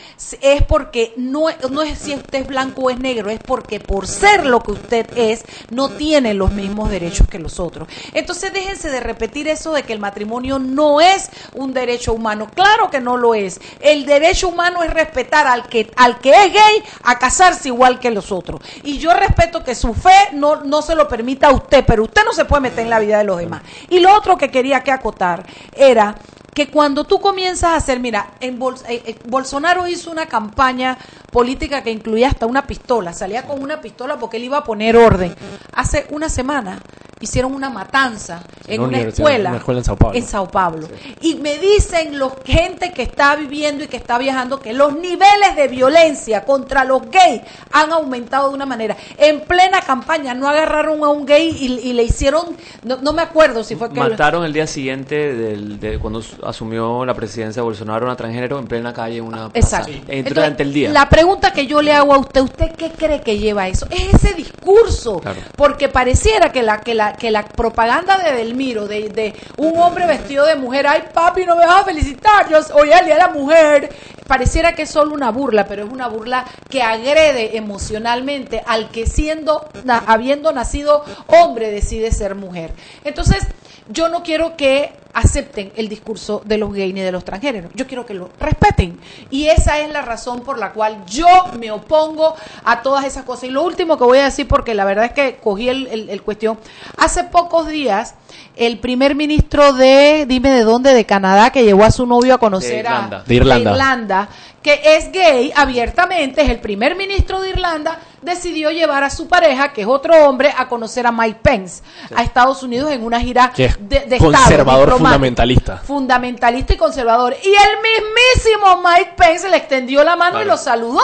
es porque no, es si usted es blanco o es negro, es porque por ser lo que usted es, no tiene los mismos derechos que los otros. Entonces déjense de repetir eso de que el matrimonio no es un derecho humano. Claro que no lo es. El derecho humano es respetar al que, al que es gay a casarse igual que los otros. Y yo respeto que su fe no, no se lo permita a usted, pero usted no se puede meter en la vida de los demás. Y lo otro que quería que acotar era que cuando tú comienzas a hacer, mira, en eh, eh, Bolsonaro hizo una campaña política que incluía hasta una pistola, salía con una pistola porque él iba a poner orden. Hace una semana hicieron una matanza en una escuela, una escuela en Sao Paulo. en Sao Paulo. Y me dicen los gente que está viviendo y que está viajando que los niveles de violencia contra los gays han aumentado de una manera. En plena campaña no agarraron a un gay y, y le hicieron, no, no me acuerdo si fue que... Mataron el día siguiente del, de cuando su- asumió la presidencia de Bolsonaro una transgénero en plena calle en una plaza. Exacto. Entonces, durante el día. La pregunta que yo le hago a usted, ¿usted qué cree que lleva eso? Es ese discurso. Claro. Porque pareciera que la, que la, que la propaganda de Delmiro, de, de un hombre vestido de mujer, ay papi, no me vas a felicitar, yo hoy el día de la mujer, pareciera que es solo una burla, pero es una burla que agrede emocionalmente al que siendo, na- habiendo nacido hombre, decide ser mujer. Entonces, yo no quiero que acepten el discurso de los gays ni de los transgéneros. Yo quiero que lo respeten. Y esa es la razón por la cual yo me opongo a todas esas cosas. Y lo último que voy a decir, porque la verdad es que cogí el, el- el cuestión, hace pocos días el primer ministro de, dime de dónde, de Canadá, que llevó a su novio a conocer Irlanda. a De Irlanda. Irlanda, que es gay abiertamente, es el primer ministro de Irlanda, decidió llevar a su pareja, que es otro hombre, a conocer a Mike Pence a Estados Unidos en una gira de, de Estado, conservador diplomática. Fundamentalista. Fundamentalista y conservador. Y el mismísimo Mike Pence le extendió la mano y lo saludó.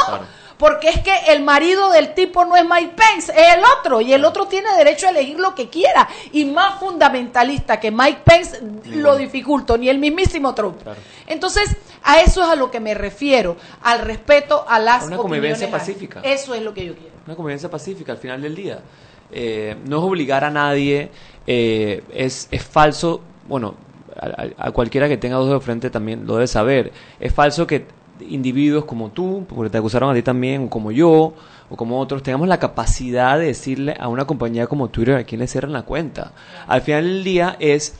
Porque es que el marido del tipo no es Mike Pence, es el otro. Y el otro tiene derecho a elegir lo que quiera. Y más fundamentalista que Mike Pence lo dificultó, ni el mismísimo Trump. Entonces, a eso es a lo que me refiero, al respeto a las Una convivencia pacífica. Eso es lo que yo quiero. Una convivencia pacífica al final del día. Eh, no es obligar a nadie, eh, es, es falso, bueno, a, cualquiera que tenga dos de frente también lo debe saber. Es falso que individuos como tú, porque te acusaron a ti también, o como yo, o como otros, tengamos la capacidad de decirle a una compañía como Twitter a quién le cierran la cuenta. Al final del día es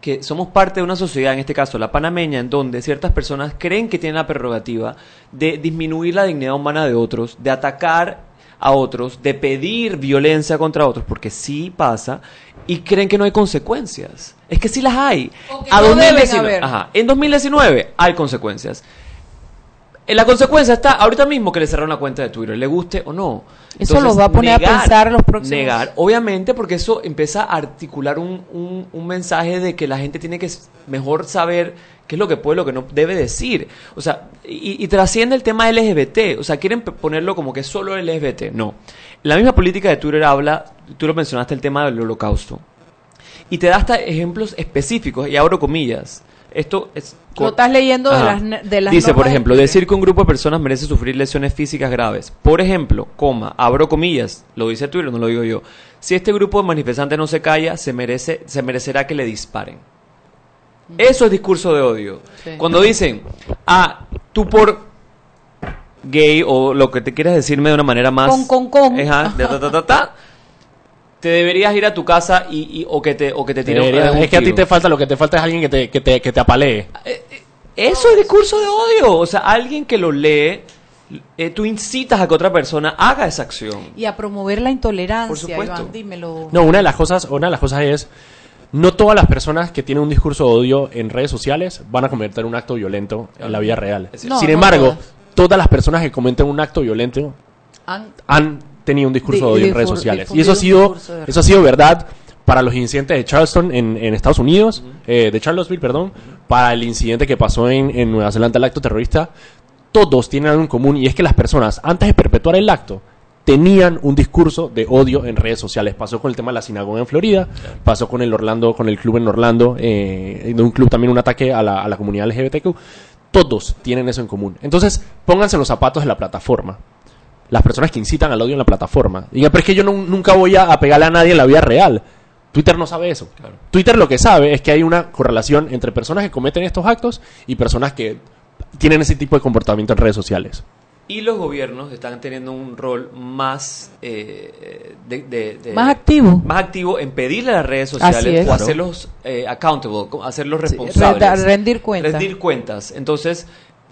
que somos parte de una sociedad, en este caso la panameña, en donde ciertas personas creen que tienen la prerrogativa de disminuir la dignidad humana de otros, de atacar a otros, de pedir violencia contra otros, porque sí pasa, y creen que no hay consecuencias. Es que sí las hay. que no deben haber. Ajá, en 2019 hay consecuencias. Eh, La consecuencia está ahorita mismo que le cerraron la cuenta de Twitter, le guste o no. Eso los va a poner a pensar los próximos- Negar, obviamente, porque eso empieza a articular un, un- un mensaje de que la gente tiene que mejor saber qué es lo que puede, lo que no debe decir. O sea, y, y trasciende el tema LGBT. O sea, quieren ponerlo como que solo LGBT. No. La misma política de Twitter habla, tú lo mencionaste, el tema del holocausto. Y te da hasta ejemplos específicos, y abro comillas. Esto es... Lo estás leyendo de las, de las Dice, por de ejemplo, decir que un grupo de personas merece sufrir lesiones físicas graves. Por ejemplo, coma, abro comillas, lo dice Twitter, no lo digo yo. Si este grupo de manifestantes no se calla, se merece, se merecerá que le disparen. Eso es discurso de odio. Sí. Cuando dicen, ah, tú por gay o lo que te quieras decirme de una manera más Con, con, con. Ajá, de ta, ta, ta, ta, te deberías ir a tu casa y, y- o que te o que te tire un- Debería- un es que a ti te falta, lo que te falta es alguien que te, que te, que te apalee. Eso es discurso de odio. O sea, alguien que lo lee, eh, tú incitas a que otra persona haga esa acción. Y a promover la intolerancia, Por supuesto. Iván, dímelo. No, una de las cosas, una de las cosas es no todas las personas que tienen un discurso de odio en redes sociales van a cometer un acto violento en la vida real. No, Sin no embargo, todas. todas. las personas que cometen un acto violento Han- han tenido un discurso Di- de odio en redes sociales. Y eso ha sido, eso ha sido verdad para los incidentes de Charleston en, en Estados Unidos, eh, de Charlottesville, perdón, para el incidente que pasó en, en Nueva Zelanda, el acto terrorista. Todos tienen algo en común y es que las personas, antes de perpetuar el acto, tenían un discurso de odio en redes sociales. Pasó con el tema de la sinagoga en Florida, pasó con el Orlando, con el club en Orlando, eh, de un club también un ataque a la, a la comunidad LGBTQ. Todos tienen eso en común. Entonces, pónganse los zapatos de la plataforma. Las personas que incitan al odio en la plataforma. Digan, pero es que yo nu- nunca voy a, pegarle a nadie en la vida real. Twitter no sabe eso. Twitter lo que sabe es que hay una correlación entre personas que cometen estos actos y personas que tienen ese tipo de comportamiento en redes sociales. Y los gobiernos están teniendo un rol más eh, de, de- de- Más activo. más activo en pedirle a las redes sociales es. o hacerlos eh, accountable, co- hacerlos responsables. rendir cuentas. Rendir cuentas. Entonces,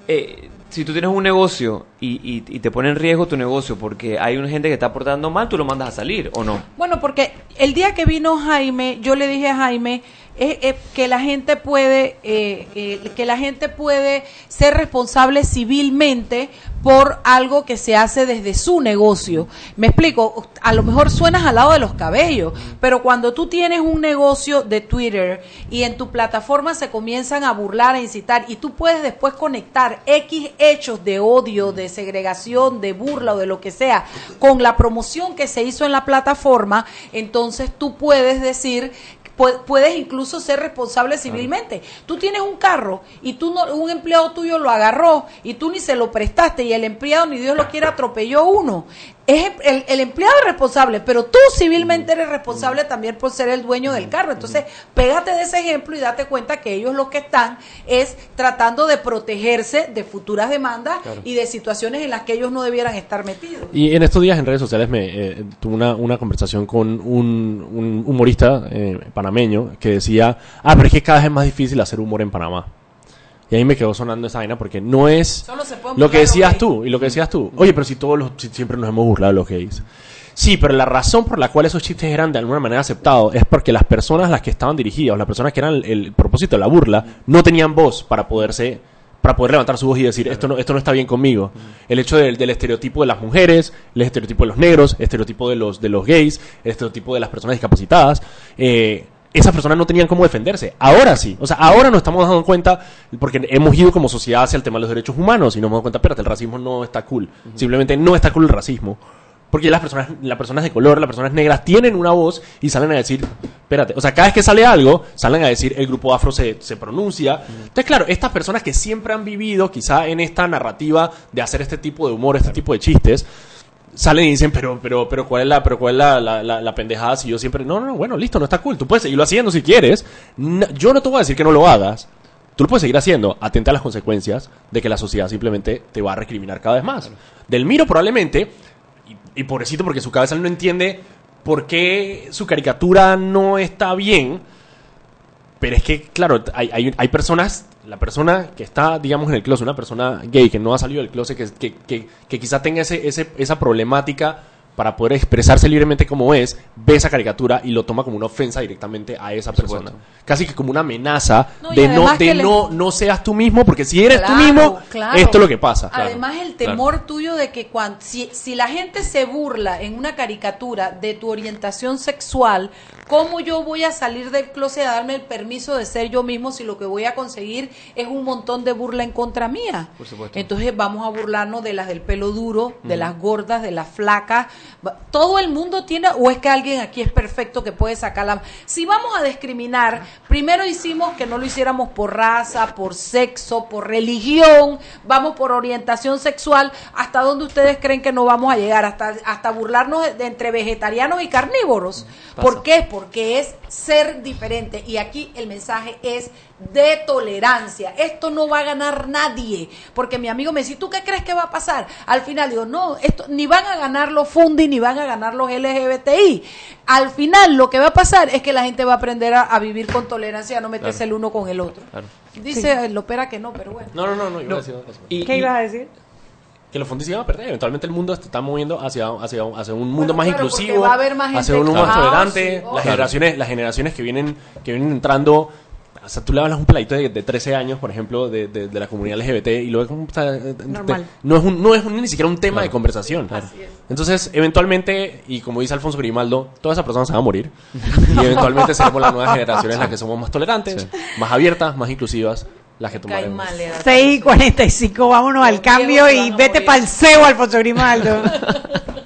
eh, si tú tienes un negocio y, y- te pone en riesgo tu negocio porque hay una gente que está portando mal, tú lo mandas a salir o no. Bueno, porque el día que vino Jaime, yo le dije a Jaime eh, eh, que la gente puede, eh, eh, que la gente puede ser responsable civilmente por algo que se hace desde su negocio. Me explico, a lo mejor suenas al lado de los cabellos, pero cuando tú tienes un negocio de Twitter y en tu plataforma se comienzan a burlar, a incitar, y tú puedes después conectar X hechos de odio, de segregación, de burla o de lo que sea, con la promoción que se hizo en la plataforma, entonces tú puedes decir puedes incluso ser responsable civilmente. Tú tienes un carro y tú no, un empleado tuyo lo agarró y tú ni se lo prestaste y el empleado ni Dios lo quiera atropelló uno. Es el, el empleado es responsable, pero tú civilmente eres responsable también por ser el dueño del carro. Entonces, pégate de ese ejemplo y date cuenta que ellos lo que están es tratando de protegerse de futuras demandas Claro. y de situaciones en las que ellos no debieran estar metidos. Y en estos días en redes sociales me eh, tuve una, una conversación con un, un humorista eh, panameño que decía, ah, pero es que cada vez es más difícil hacer humor en Panamá. Y ahí me quedó sonando esa vaina porque no es lo que decías tú y lo que decías tú. Oye, pero si todos los, si siempre nos hemos burlado de los gays. Sí, pero la razón por la cual esos chistes eran de alguna manera aceptados es porque las personas a las que estaban dirigidas, las personas que eran el, el propósito de la burla, no tenían voz para poderse para poder levantar su voz y decir esto no esto no está bien conmigo. El hecho del, del estereotipo de las mujeres, el estereotipo de los negros, el estereotipo de los de los gays, el estereotipo de las personas discapacitadas, eh, esas personas no tenían cómo defenderse. Ahora sí. O sea, ahora nos estamos dando cuenta, porque hemos ido como sociedad hacia el tema de los derechos humanos y nos hemos dado cuenta, espérate, el racismo no está cool. Simplemente no está cool el racismo. Porque las personas, las personas de color, las personas negras tienen una voz y salen a decir, espérate, o sea, cada vez que sale algo, salen a decir, el grupo afro se, se pronuncia. Entonces, claro, estas personas que siempre han vivido quizá en esta narrativa de hacer este tipo de humor, este tipo de chistes, salen y dicen, pero, pero, pero, ¿cuál es la, pero cuál es la, la, la- la pendejada si yo siempre, no, no, no, bueno, listo, no está cool, tú puedes seguirlo haciendo si quieres. No- yo no te voy a decir que no lo hagas. Tú lo puedes seguir haciendo, atenta a las consecuencias de que la sociedad simplemente te va a recriminar cada vez más. Del Miro probablemente, y, y pobrecito porque su cabeza no entiende por qué su caricatura no está bien, pero es que, claro, hay, hay, hay personas, la persona que está, digamos, en el closet, una persona gay que no ha salido del closet, que, que, que, que quizá tenga ese, ese, esa problemática para poder expresarse libremente como es, ve esa caricatura y lo toma como una ofensa directamente a esa persona. Casi que como una amenaza No, de, no, de le- no, no seas tú mismo, porque si eres tú mismo, claro. esto es lo que pasa. Además, el temor tuyo de que cuan- si, si la gente se burla en una caricatura de tu orientación sexual, ¿cómo yo voy a salir del closet a darme el permiso de ser yo mismo si lo que voy a conseguir es un montón de burla en contra mía? Por supuesto. Entonces vamos a burlarnos de las del pelo duro, de las gordas, de las flacas. Todo el mundo tiene, o es que alguien aquí es perfecto que puede sacar la... Si vamos a discriminar, primero hicimos que no lo hiciéramos por raza, por sexo, por religión, vamos por orientación sexual. ¿Hasta dónde ustedes creen que no vamos a llegar? Hasta, hasta burlarnos de- de entre vegetarianos y carnívoros. ¿Por qué? Porque es ser diferente. Y aquí el mensaje es de tolerancia. Esto no va a ganar nadie. Porque mi amigo me dice, ¿tú qué crees que va a pasar? Al final digo, no, esto ni van a ganar los Fundi ni van a ganar los LGBTI. Al final lo que va a pasar es que la gente va a aprender a, a vivir con tolerancia, a no meterse Claro. el uno con el otro. Claro. Dice el opera que no, pero bueno. No, no, no, no, iba a decir eso. ¿Qué ibas a decir? que los fondos se iban a perder. Eventualmente el mundo se está moviendo hacia, hacia, hacia un mundo más claro, inclusivo, va a haber más hacia un mundo más Ah, tolerante. sí, las, generaciones, las generaciones que vienen, que vienen entrando. O sea, tú le hablas a un peladito de, de 13 años, por ejemplo, de, de- de la comunidad LGBT y lo ves como... o sea, Normal. te- no es, un, no es un- ni siquiera un tema de conversación. Entonces, eventualmente, y como dice Alfonso Grimaldo, todas esas personas se van a morir. y eventualmente seremos las nuevas generaciones las que somos más tolerantes, más abiertas, más inclusivas, las que tomaremos. 6 y 45, vámonos al cambio y vete para el cebo, Alfonso Grimaldo.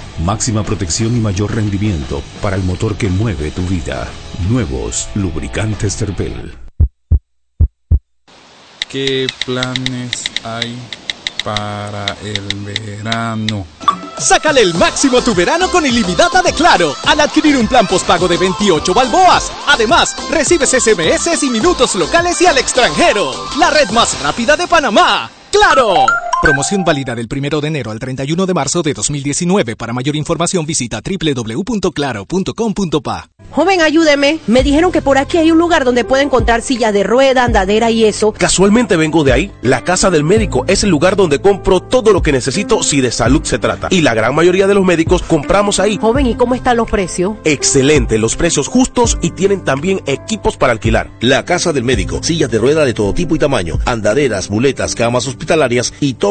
Máxima protección y mayor rendimiento para el motor que mueve tu vida. Nuevos lubricantes Terpel. ¿Qué planes hay para el verano? Sácale el máximo a tu verano con ilimitada de Claro al adquirir un plan postpago de 28 balboas. Además, recibes SMS y minutos locales y al extranjero. La red más rápida de Panamá. ¡Claro! Promoción válida del 1 de enero al 31 de marzo de 2019. Para mayor información visita www.claro.com.pa. Joven, ayúdeme. Me dijeron que por aquí hay un lugar donde puede encontrar sillas de rueda, andadera y eso. Casualmente vengo de ahí. La casa del médico es el lugar donde compro todo lo que necesito si de salud se trata. Y la gran mayoría de los médicos compramos ahí. Joven, ¿y cómo están los precios? Excelente, los precios justos y tienen también equipos para alquilar. La casa del médico, sillas de rueda de todo tipo y tamaño, andaderas, muletas, camas hospitalarias y todo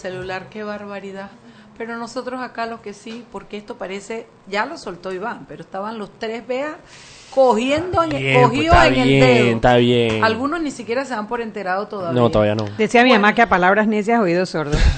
Celular, qué barbaridad. Pero nosotros acá lo que sí, porque esto parece, ya lo soltó Iván, pero estaban los tres, vea, cogiendo, en- Bien, pues, cogidos está en el bien, dedo. está bien. Algunos ni siquiera se dan por enterado todavía. No, todavía no. Decía mi mamá que a palabras necias oídos sordos.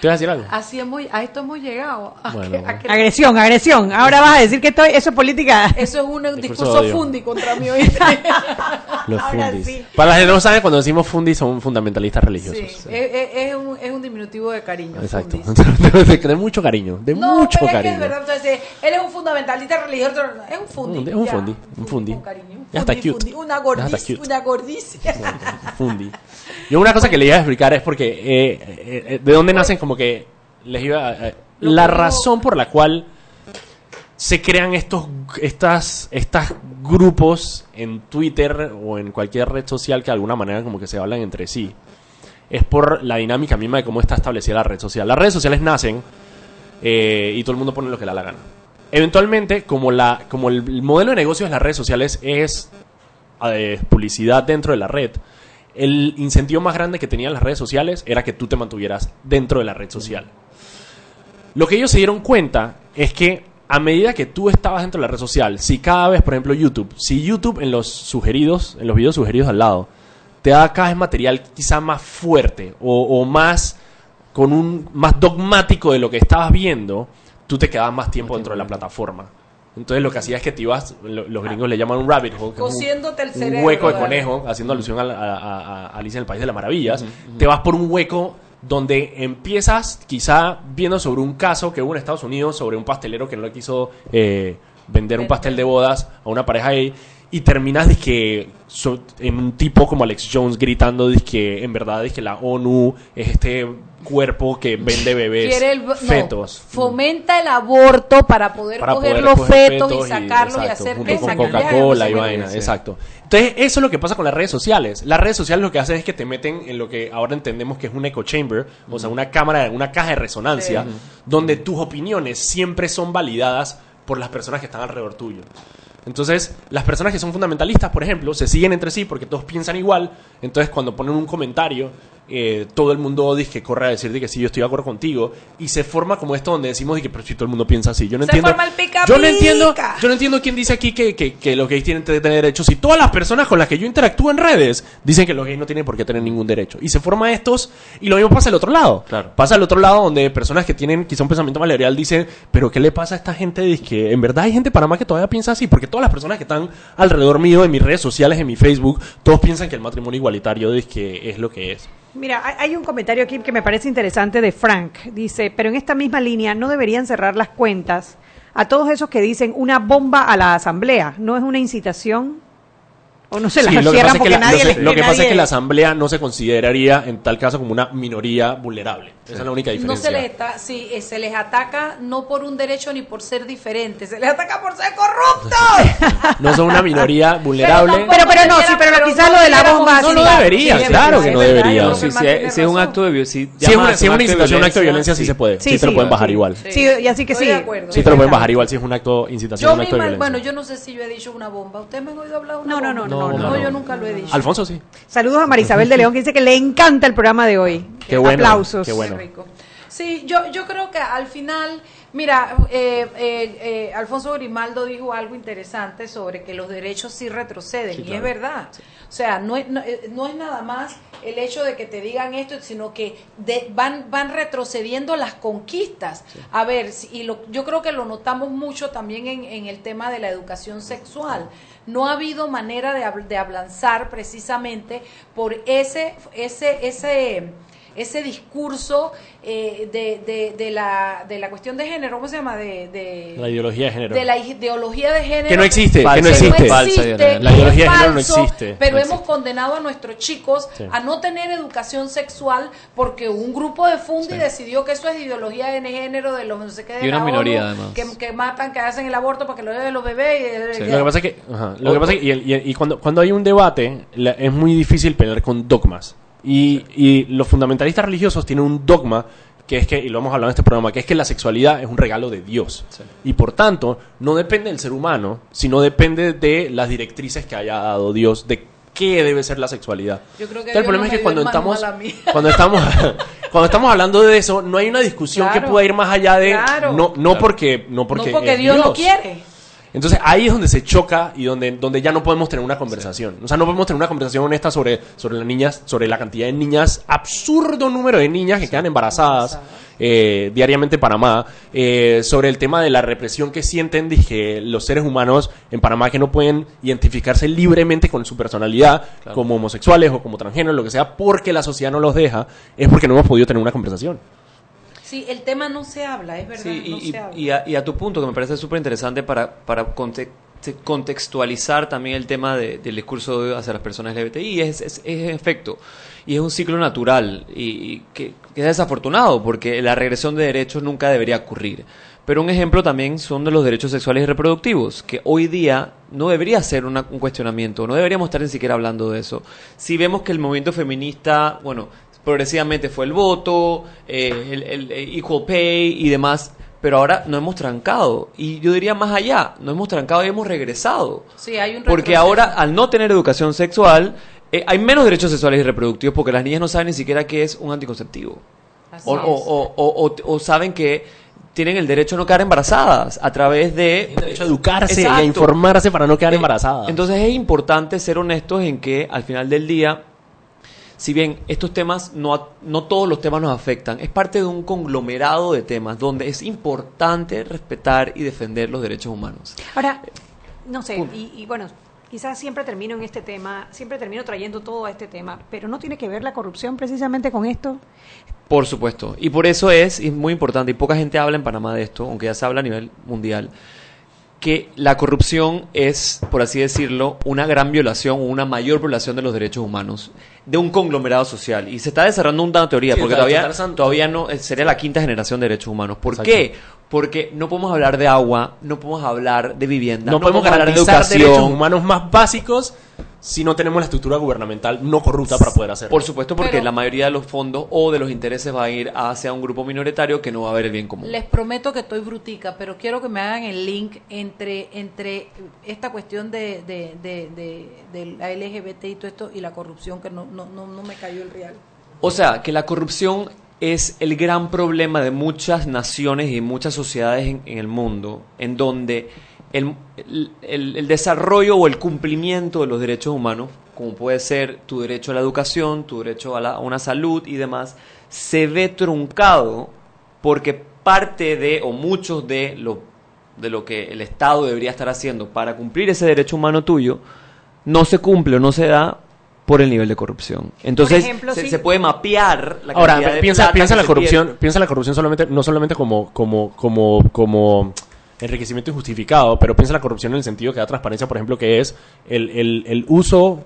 ¿Te vas a decir algo? Así hemos, a esto hemos llegado. a Bueno, que- a bueno. que- Agresión, agresión. Ahora vas a decir que estoy, eso es política. Eso es un Discurso fundi contra mí ¿oíste? Los Ahora fundis. sí. Para las que no saben, cuando decimos fundis son fundamentalistas religiosos. Sí, es, es- es un, es un diminutivo de cariño. Exacto. de, de mucho cariño. De No, mucho pero es que cariño. es verdad. Entonces, él es un fundamentalista religioso. Es un fundi. Es un ya. fundi. Un fundi. cariño. Ya está Fundi, cute. fundi, Una gordicia. cute. Una gordicia. Fundi. Yo una cosa que le iba a explicar es porque eh, eh, eh, de dónde nacen como que les iba a- la razón por la cual se crean estos estas estas grupos en Twitter o en cualquier red social que de alguna manera como que se hablan entre sí es por la dinámica misma de cómo está establecida la red social. Las redes sociales nacen eh, y todo el mundo pone lo que le da la gana. Eventualmente, como la como el, el modelo de negocio de las redes sociales es eh, publicidad dentro de la red, el incentivo más grande que tenían las redes sociales era que tú te mantuvieras dentro de la red social. Lo que ellos se dieron cuenta es que a medida que tú estabas dentro de la red social, si cada vez, por ejemplo, YouTube, si YouTube en los sugeridos, en los videos sugeridos al lado, te da cada vez material quizá más fuerte o, o más con un más dogmático de lo que estabas viendo, tú te quedabas más tiempo dentro de la plataforma. Entonces lo que hacía es que te ibas, lo- los gringos le llaman un rabbit hole, que es un- Cosiéndote el un cerebro. hueco de conejo, haciendo alusión a, la- a- a- a Alicia en el País de las Maravillas, te vas por un hueco donde empiezas quizá viendo sobre un caso que hubo en Estados Unidos sobre un pastelero que no le quiso eh, vender un pastel de bodas a una pareja ahí y terminas dizque, so- en un tipo como Alex Jones gritando que en verdad que la ONU es este cuerpo que vende bebés no, fetos fomenta el aborto para poder para coger poder los coger fetos, y sacarlos y, exacto, hacer junto que con Coca-Cola y vaina, sí. exacto. Entonces, eso es lo que pasa con las redes sociales. Las redes sociales lo que hacen es que te meten en lo que ahora entendemos que es un echo chamber, o sea, una cámara, una caja de resonancia, Sí. donde tus opiniones siempre son validadas por las personas que están alrededor tuyo. Entonces, las personas que son fundamentalistas, por ejemplo, se siguen entre sí porque todos piensan igual. Entonces, cuando ponen un comentario, eh, todo el mundo dice que corre a decir de que sí, yo estoy de acuerdo contigo. Y se forma como esto donde decimos de que pero si todo el mundo piensa así. Yo no Se entiendo. forma el pica yo no entiendo. pica. Yo no entiendo quién dice aquí que, que, que los gays tienen que tener derechos. Y todas las personas con las que yo interactúo en redes dicen que los gays no tienen por qué tener ningún derecho. Y se forma estos. Y lo mismo pasa al otro lado. Pasa al otro lado donde personas que tienen quizá un pensamiento más liberal dicen, pero ¿qué le pasa a esta gente? Dice que en verdad hay gente en Panamá que todavía piensa así. Porque todas las personas que están alrededor mío, en mis redes sociales, en mi Facebook, todos piensan que el matrimonio igualitario dice que es lo que es. Mira, hay- un comentario aquí que me parece interesante de Frank. Dice, pero en esta misma línea no deberían cerrar las cuentas a todos esos que dicen una bomba a la asamblea. ¿No es una incitación? ¿O no se Sí, las lo que cierran pasa es que, porque la, nadie lo, que- lo que pasa es que la asamblea no se consideraría en tal caso como una minoría vulnerable. Esa es la única No diferencia. se les está, sí, eh, se les ataca no por un derecho ni por ser diferentes, se les ataca por ser corruptos. No son una minoría vulnerable. Pero, pero no, sí, pero quizás lo de la bomba... No, no debería, Sí, claro sí, que no debería. No, si, es- un acto de violencia, Si es una, si un acto de violencia, sí, se puede. Sí, Sí, te lo sí. pueden bajar igual. Sí, y así que sí. Sí, te lo pueden bajar igual si es un acto incitación, Yo un acto de violencia. bueno, yo no sé si yo he dicho una bomba. ¿Ustedes me han oído hablar de una No, no, bomba? no, no, no, no. yo nunca lo he dicho. Alfonso sí. Saludos a Marisabel de León que dice que le encanta el programa de hoy. Qué bueno. Aplausos. Qué bueno. Rico. Sí, yo, yo creo que al final Mira, eh, eh, eh, Alfonso Grimaldo dijo algo interesante sobre que los derechos sí retroceden, Sí, y claro. es verdad. O sea, no es, no, eh, no es nada más el hecho de que te digan esto, sino que de- van, van retrocediendo las conquistas. A ver, y lo- yo creo que lo notamos mucho también en, en el tema de la educación sexual. No ha habido manera de, de avanzar precisamente por ese, ese, ese ese discurso eh, de, de, de la, de la cuestión de género, ¿cómo se llama? De, de, La ideología de género. de la ideología de género. Que no existe, que no existe. La ideología de género no existe. Pero No hemos existe. condenado a nuestros chicos Sí. a no tener educación sexual porque un grupo de Fundi Sí. decidió que eso es ideología de género de los no sé qué de Y una la minoría, ONU, además. Que, que matan, que hacen el aborto para que lo den los bebés. Y, Lo que pasa es que, ajá, lo que pasa es que- y, y el- y cuando, cuando hay un debate, la- es muy difícil pelear con dogmas. Y, y los fundamentalistas religiosos tienen un dogma que es que, y lo hemos hablado en este programa, que es que la sexualidad es un regalo de Dios. Y por tanto, no depende del ser humano, sino depende de las directrices que haya dado Dios, de qué debe ser la sexualidad. Yo creo que Entonces, el Dios problema no es que cuando estamos, cuando estamos, cuando estamos hablando de eso, no hay una discusión que Claro. pueda ir más allá de, Claro. no, no porque, no porque, no porque es Dios no quiere. Entonces ahí es donde se choca y donde, donde ya no podemos tener una conversación. O sea, no podemos tener una conversación honesta sobre, sobre las niñas, sobre la cantidad de niñas, absurdo número de niñas que quedan embarazadas eh, diariamente en Panamá, eh, sobre el tema de la represión que sienten dije, los seres humanos en Panamá que no pueden identificarse libremente con su personalidad como homosexuales o como transgéneros, lo que sea, porque la sociedad no los deja, es porque no hemos podido tener una conversación. Sí, el tema no se habla, es verdad, Sí, y, no y- se habla. y a, y a tu punto, que me parece súper interesante para, para conte- te- contextualizar también el tema de- del discurso de odio hacia las personas LGBTI, es, es, es en efecto, y es un ciclo natural, y, y que, que es desafortunado, porque la regresión de derechos nunca debería ocurrir. Pero un ejemplo también son de los derechos sexuales y reproductivos, que hoy día no debería ser una- un cuestionamiento, no deberíamos estar ni siquiera hablando de eso. Si vemos que el movimiento feminista, bueno, progresivamente fue el voto, eh, el, el- el equal pay y demás, pero ahora no hemos trancado. Y yo diría más allá, no hemos trancado y hemos regresado. Sí, hay un Porque ahora, al no tener educación sexual, eh, hay menos derechos sexuales y reproductivos porque las niñas no saben ni siquiera qué es un anticonceptivo. Así O, es. o- o- o- o- o saben que tienen el derecho a no quedar embarazadas a través de... derecho a educarse y a informarse para no quedar Eh, embarazadas. Entonces es importante ser honestos en que al final del día, si bien estos temas, no, no todos los temas nos afectan, es parte de un conglomerado de temas donde es importante respetar y defender los derechos humanos. Ahora, no sé, y, y bueno, quizás siempre termino en este tema, siempre termino trayendo todo a este tema, pero ¿no tiene que ver la corrupción precisamente con esto? Por supuesto. Y por eso es, y es muy importante, y poca gente habla en Panamá de esto, aunque ya se habla a nivel mundial, que la corrupción es, por así decirlo, una gran violación o una mayor violación de los derechos humanos de un conglomerado social. Y se está desarrollando una teoría, Sí, porque todavía, todavía no, eh, sería la quinta generación de derechos humanos. ¿Por Exacto. qué? Porque no podemos hablar de agua, no podemos hablar de vivienda, no, podemos hablar de derechos humanos más básicos si no tenemos la estructura gubernamental no corrupta para poder hacerlo. Por supuesto, porque Pero- la mayoría de los fondos o de los intereses va a ir hacia un grupo minoritario que no va a ver el bien común. Les prometo que estoy brutica, pero quiero que me hagan el link entre, entre esta cuestión de, de, de, de, de la LGBT y todo esto y la corrupción, que no, no, no, no me cayó el real. O sea, que la corrupción es el gran problema de muchas naciones y muchas sociedades en, en el mundo, en donde el, el- desarrollo o el cumplimiento de los derechos humanos, como puede ser tu derecho a la educación, tu derecho a, la- a una salud y demás, se ve truncado porque parte de, o muchos de lo, de lo que el Estado debería estar haciendo para cumplir ese derecho humano tuyo, no se cumple o no se da por el nivel de corrupción. Entonces, ejemplo, se, sí. se puede mapear la Ahora, cantidad de piensa, plata piensa que la se corrupción, piensa la corrupción solamente, no solamente como, como, como, como enriquecimiento injustificado, pero piensa la corrupción en el sentido que da transparencia, por ejemplo, que es el, el, el uso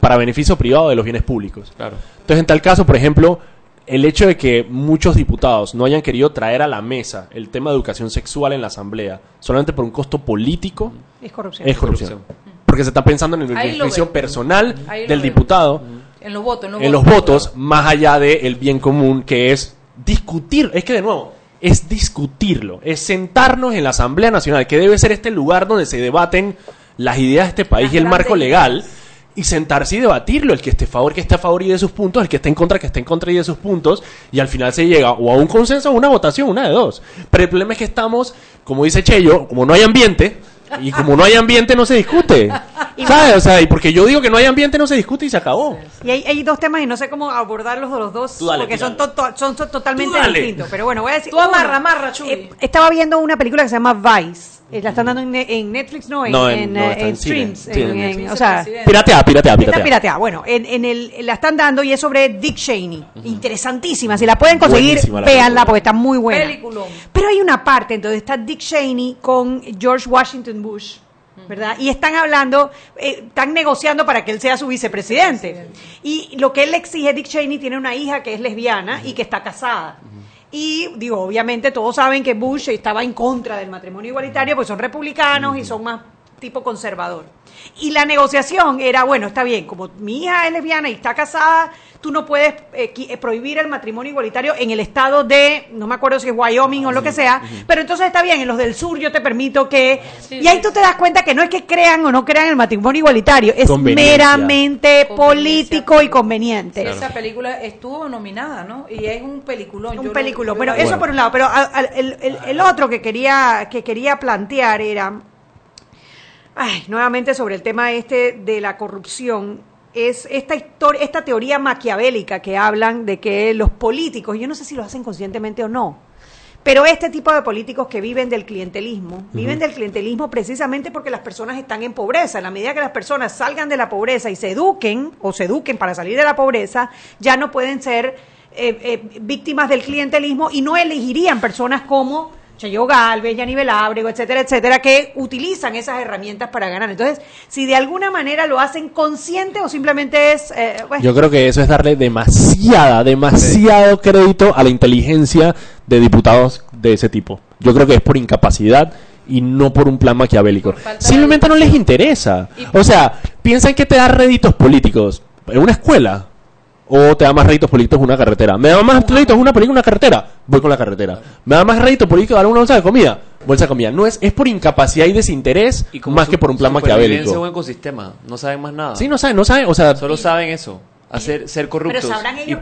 para beneficio privado de los bienes públicos. Claro. Entonces, en tal caso, por ejemplo, el hecho de que muchos diputados no hayan querido traer a la mesa el tema de educación sexual en la Asamblea solamente por un costo político Es corrupción. es corrupción. Porque se está pensando en el Ahí lo beneficio personal del veo. diputado En los votos, en los en los votos más allá del bien común que es discutir. Es que de nuevo, es discutirlo, es sentarnos en la Asamblea Nacional, que debe ser este lugar donde se debaten las ideas de este país Las y el marco legal, y sentarse y debatirlo, el que esté a favor, que esté a favor y de sus puntos, el que esté en contra, que esté en contra y de sus puntos, y al final se llega o a un consenso o a una votación, una de dos. Pero el problema es que estamos, como dice Chello, como no hay ambiente, y como no hay ambiente no se discute. ¿Sabes? O sea, y porque yo digo que no hay ambiente no se discute y se acabó. Y hay, hay dos temas y no sé cómo abordarlos de los dos dale, porque son, to- to- son, son totalmente distintos. Pero bueno, voy a decir. Tú amarra, amarra, Chuy. Eh, estaba viendo una película que se llama Vice. Eh, la están dando en, ne- en Netflix, no, en, No, en- en, no, eh, en streams. Sí, en- en en- Netflix. o sea, Piratea, piratea, Está piratea. pirateada. Bueno, en, en el, la están dando y es sobre Dick Cheney. Interesantísima. Si la pueden conseguir, la véanla película. porque está muy buena. Peliculón. Pero hay una parte en donde está Dick Cheney con George Washington Bush. ¿Verdad? Y están hablando, eh, están negociando para que él sea su vicepresidente. Y lo que él le exige, Dick Cheney tiene una hija que es lesbiana y que está casada. Y digo, obviamente todos saben que Bush estaba en contra del matrimonio igualitario, pues son republicanos y son más tipo conservador. Y la negociación era, bueno, está bien, como mi hija es lesbiana y está casada, tú no puedes eh, eh, prohibir el matrimonio igualitario en el estado de, no me acuerdo si es Wyoming o lo que sea, pero entonces está bien, en los del sur yo te permito que... y ahí tú te das cuenta que no es que crean o no crean el matrimonio igualitario, es meramente político y conveniente. Esa película estuvo nominada, ¿no? Y es un peliculón. un yo lo- yo Pero eso por un lado. Pero a- a- el, el- el otro que quería, que quería plantear era, ay, nuevamente sobre el tema este de la corrupción, es esta historia, esta teoría maquiavélica que hablan de que los políticos, yo no sé si lo hacen conscientemente o no, pero este tipo de políticos que viven del clientelismo, viven del clientelismo precisamente porque las personas están en pobreza. En la medida que las personas salgan de la pobreza y se eduquen, o se eduquen para salir de la pobreza, ya no pueden ser eh, eh, víctimas del clientelismo y no elegirían personas como Chayo Galvez, Yanivel Ábrego, etcétera, etcétera, que utilizan esas herramientas para ganar. Entonces, si de alguna manera lo hacen consciente o simplemente es... eh, bueno, Yo creo que eso es darle demasiada, demasiado crédito a la inteligencia de diputados de ese tipo. Yo creo que es por incapacidad y no por un plan maquiavélico. Simplemente no les interesa. O sea, piensan que te da réditos políticos en una escuela o te da más réditos políticos una carretera. Me da más réditos una película una carretera, voy con la carretera. Me da más réditos políticos dar una bolsa de comida, bolsa de comida. No es es por incapacidad y desinterés más que por un plan maquiavélico. un ecosistema. No saben más nada. Sí, no saben, no saben, o sea, Solo saben eso. Hacer, ser corruptos y que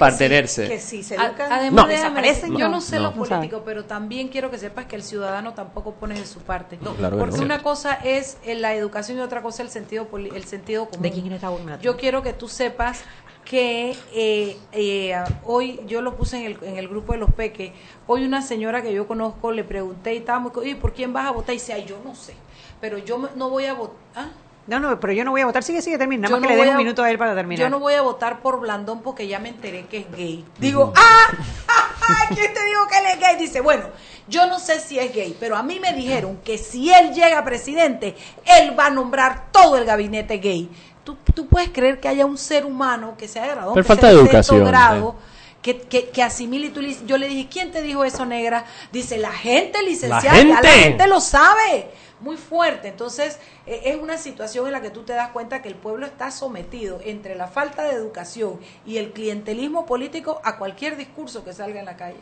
sí, que si se educan, Además, No. desaparecen. yo no, sé no. lo político, pero también quiero que sepas que el ciudadano tampoco pone de su parte. claro que Porque no. una cosa es eh, la educación y otra cosa el sentido poli- el sentido común. ¿De quién buena? Yo quiero que tú sepas que eh, eh, hoy yo lo puse en el, en el grupo de los peques. Hoy una señora que yo conozco le pregunté y estaba muy, "Oye, ¿por quién vas a votar? Y dice, ay, yo no sé, pero yo no voy a votar. No, no, pero yo no voy a votar. Sigue, sigue, termina. Nada más que le den voy un minuto a él para terminar. Yo no voy a votar por Blandón porque ya me enteré que es gay. Digo, ¡ah! ¿Quién te dijo que él es gay? Dice, bueno, yo no sé si es gay, pero a mí me dijeron que si él llega a presidente, él va a nombrar todo el gabinete gay. ¿Tú, tú puedes creer que haya un ser humano que se haya graduado Pero falta sea de educación, grado, que, que, que asimile y tú le yo le dije, ¿quién te dijo eso, negra? Dice, la gente licenciada, la gente. gente lo sabe. Muy fuerte. Entonces, eh, es una situación en la que tú te das cuenta que el pueblo está sometido entre la falta de educación y el clientelismo político a cualquier discurso que salga en la calle.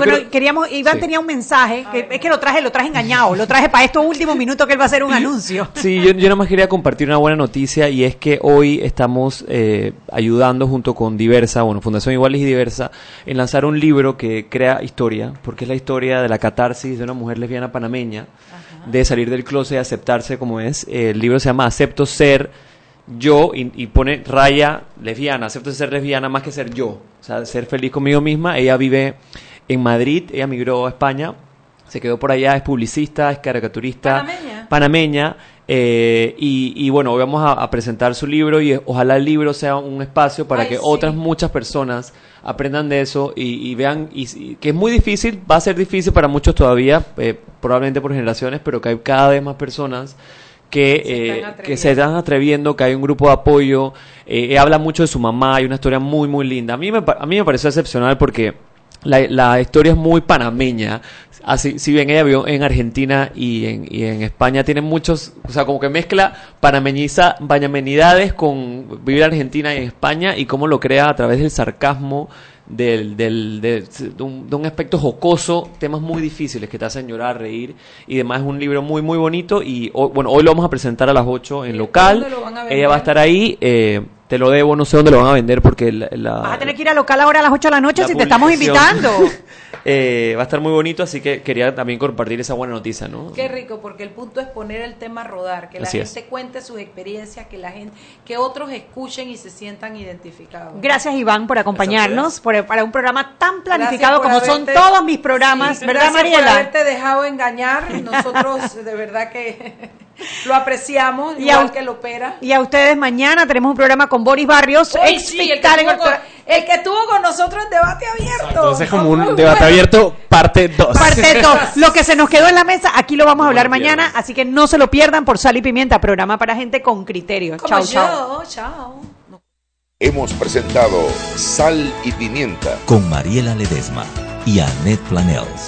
Bueno, queríamos, Iván Sí. tenía un mensaje, que, es que lo traje, lo traje engañado, lo traje para estos últimos minutos que él va a hacer un anuncio. Sí, yo, yo nada más quería compartir una buena noticia y es que hoy estamos eh, ayudando junto con Diversa, bueno, Fundación Iguales y Diversa, en lanzar un libro que crea historia, porque es la historia de la catarsis de una mujer lesbiana panameña, de salir del closet y aceptarse como es. El libro se llama Acepto ser yo y, y pone raya lesbiana, acepto ser lesbiana más que ser yo, o sea, ser feliz conmigo misma. Ella vive en Madrid, ella migró a España, se quedó por allá, es publicista, es caricaturista Panameña. panameña. eh, y, y bueno, hoy vamos a, a presentar su libro y ojalá el libro sea un espacio para Ay, que sí. otras muchas personas aprendan de eso y, y vean y, y que es muy difícil, va a ser difícil para muchos todavía, eh, probablemente por generaciones, pero que hay cada vez más personas que, eh, están que se están atreviendo, que hay un grupo de apoyo. eh, eh, habla mucho de su mamá, hay una historia muy, muy linda. A mí me, a mí me pareció excepcional porque la, la historia es muy panameña. Así, si bien ella vivió en Argentina y en, y en España, tiene muchos, o sea, como que mezcla panameñiza, panameñidades con vivir en Argentina y en España y cómo lo crea a través del sarcasmo, del, del, de, de un, de un aspecto jocoso, temas muy difíciles que te hacen llorar, reír y demás. Es un libro muy, muy bonito y hoy- bueno, hoy lo vamos a presentar a las 8 en local. Ella va a estar ahí. eh, te lo debo, no sé dónde lo van a vender porque la, la- Vas a tener que ir al local ahora a las 8 de la noche La si te estamos invitando. eh, va a estar muy bonito, así que quería también compartir esa buena noticia, ¿no? Qué rico, porque el punto es poner el tema a rodar, que la Así es. gente cuente sus experiencias, que la gente, que otros escuchen y se sientan identificados. Gracias Iván por acompañarnos por, para un programa tan planificado como son todos mis programas, Sí, ¿verdad gracias por Mariela? haberte dejado engañar. Nosotros de verdad que lo apreciamos, Y igual que lo opera. Y a ustedes mañana tenemos un programa con Boris Barrios, Uy, ex sí, el, que el- con, el que estuvo con nosotros en debate abierto. Entonces, como un debate bueno. abierto, parte 2. Parte dos. Lo que se nos quedó en la mesa, aquí lo vamos a hablar mañana, así que no se lo pierdan por Sal y Pimienta, programa para gente con criterio. Como Chao, yo, chao. chao. Hemos presentado Sal y Pimienta. Con Mariela Ledesma y Annette Planels.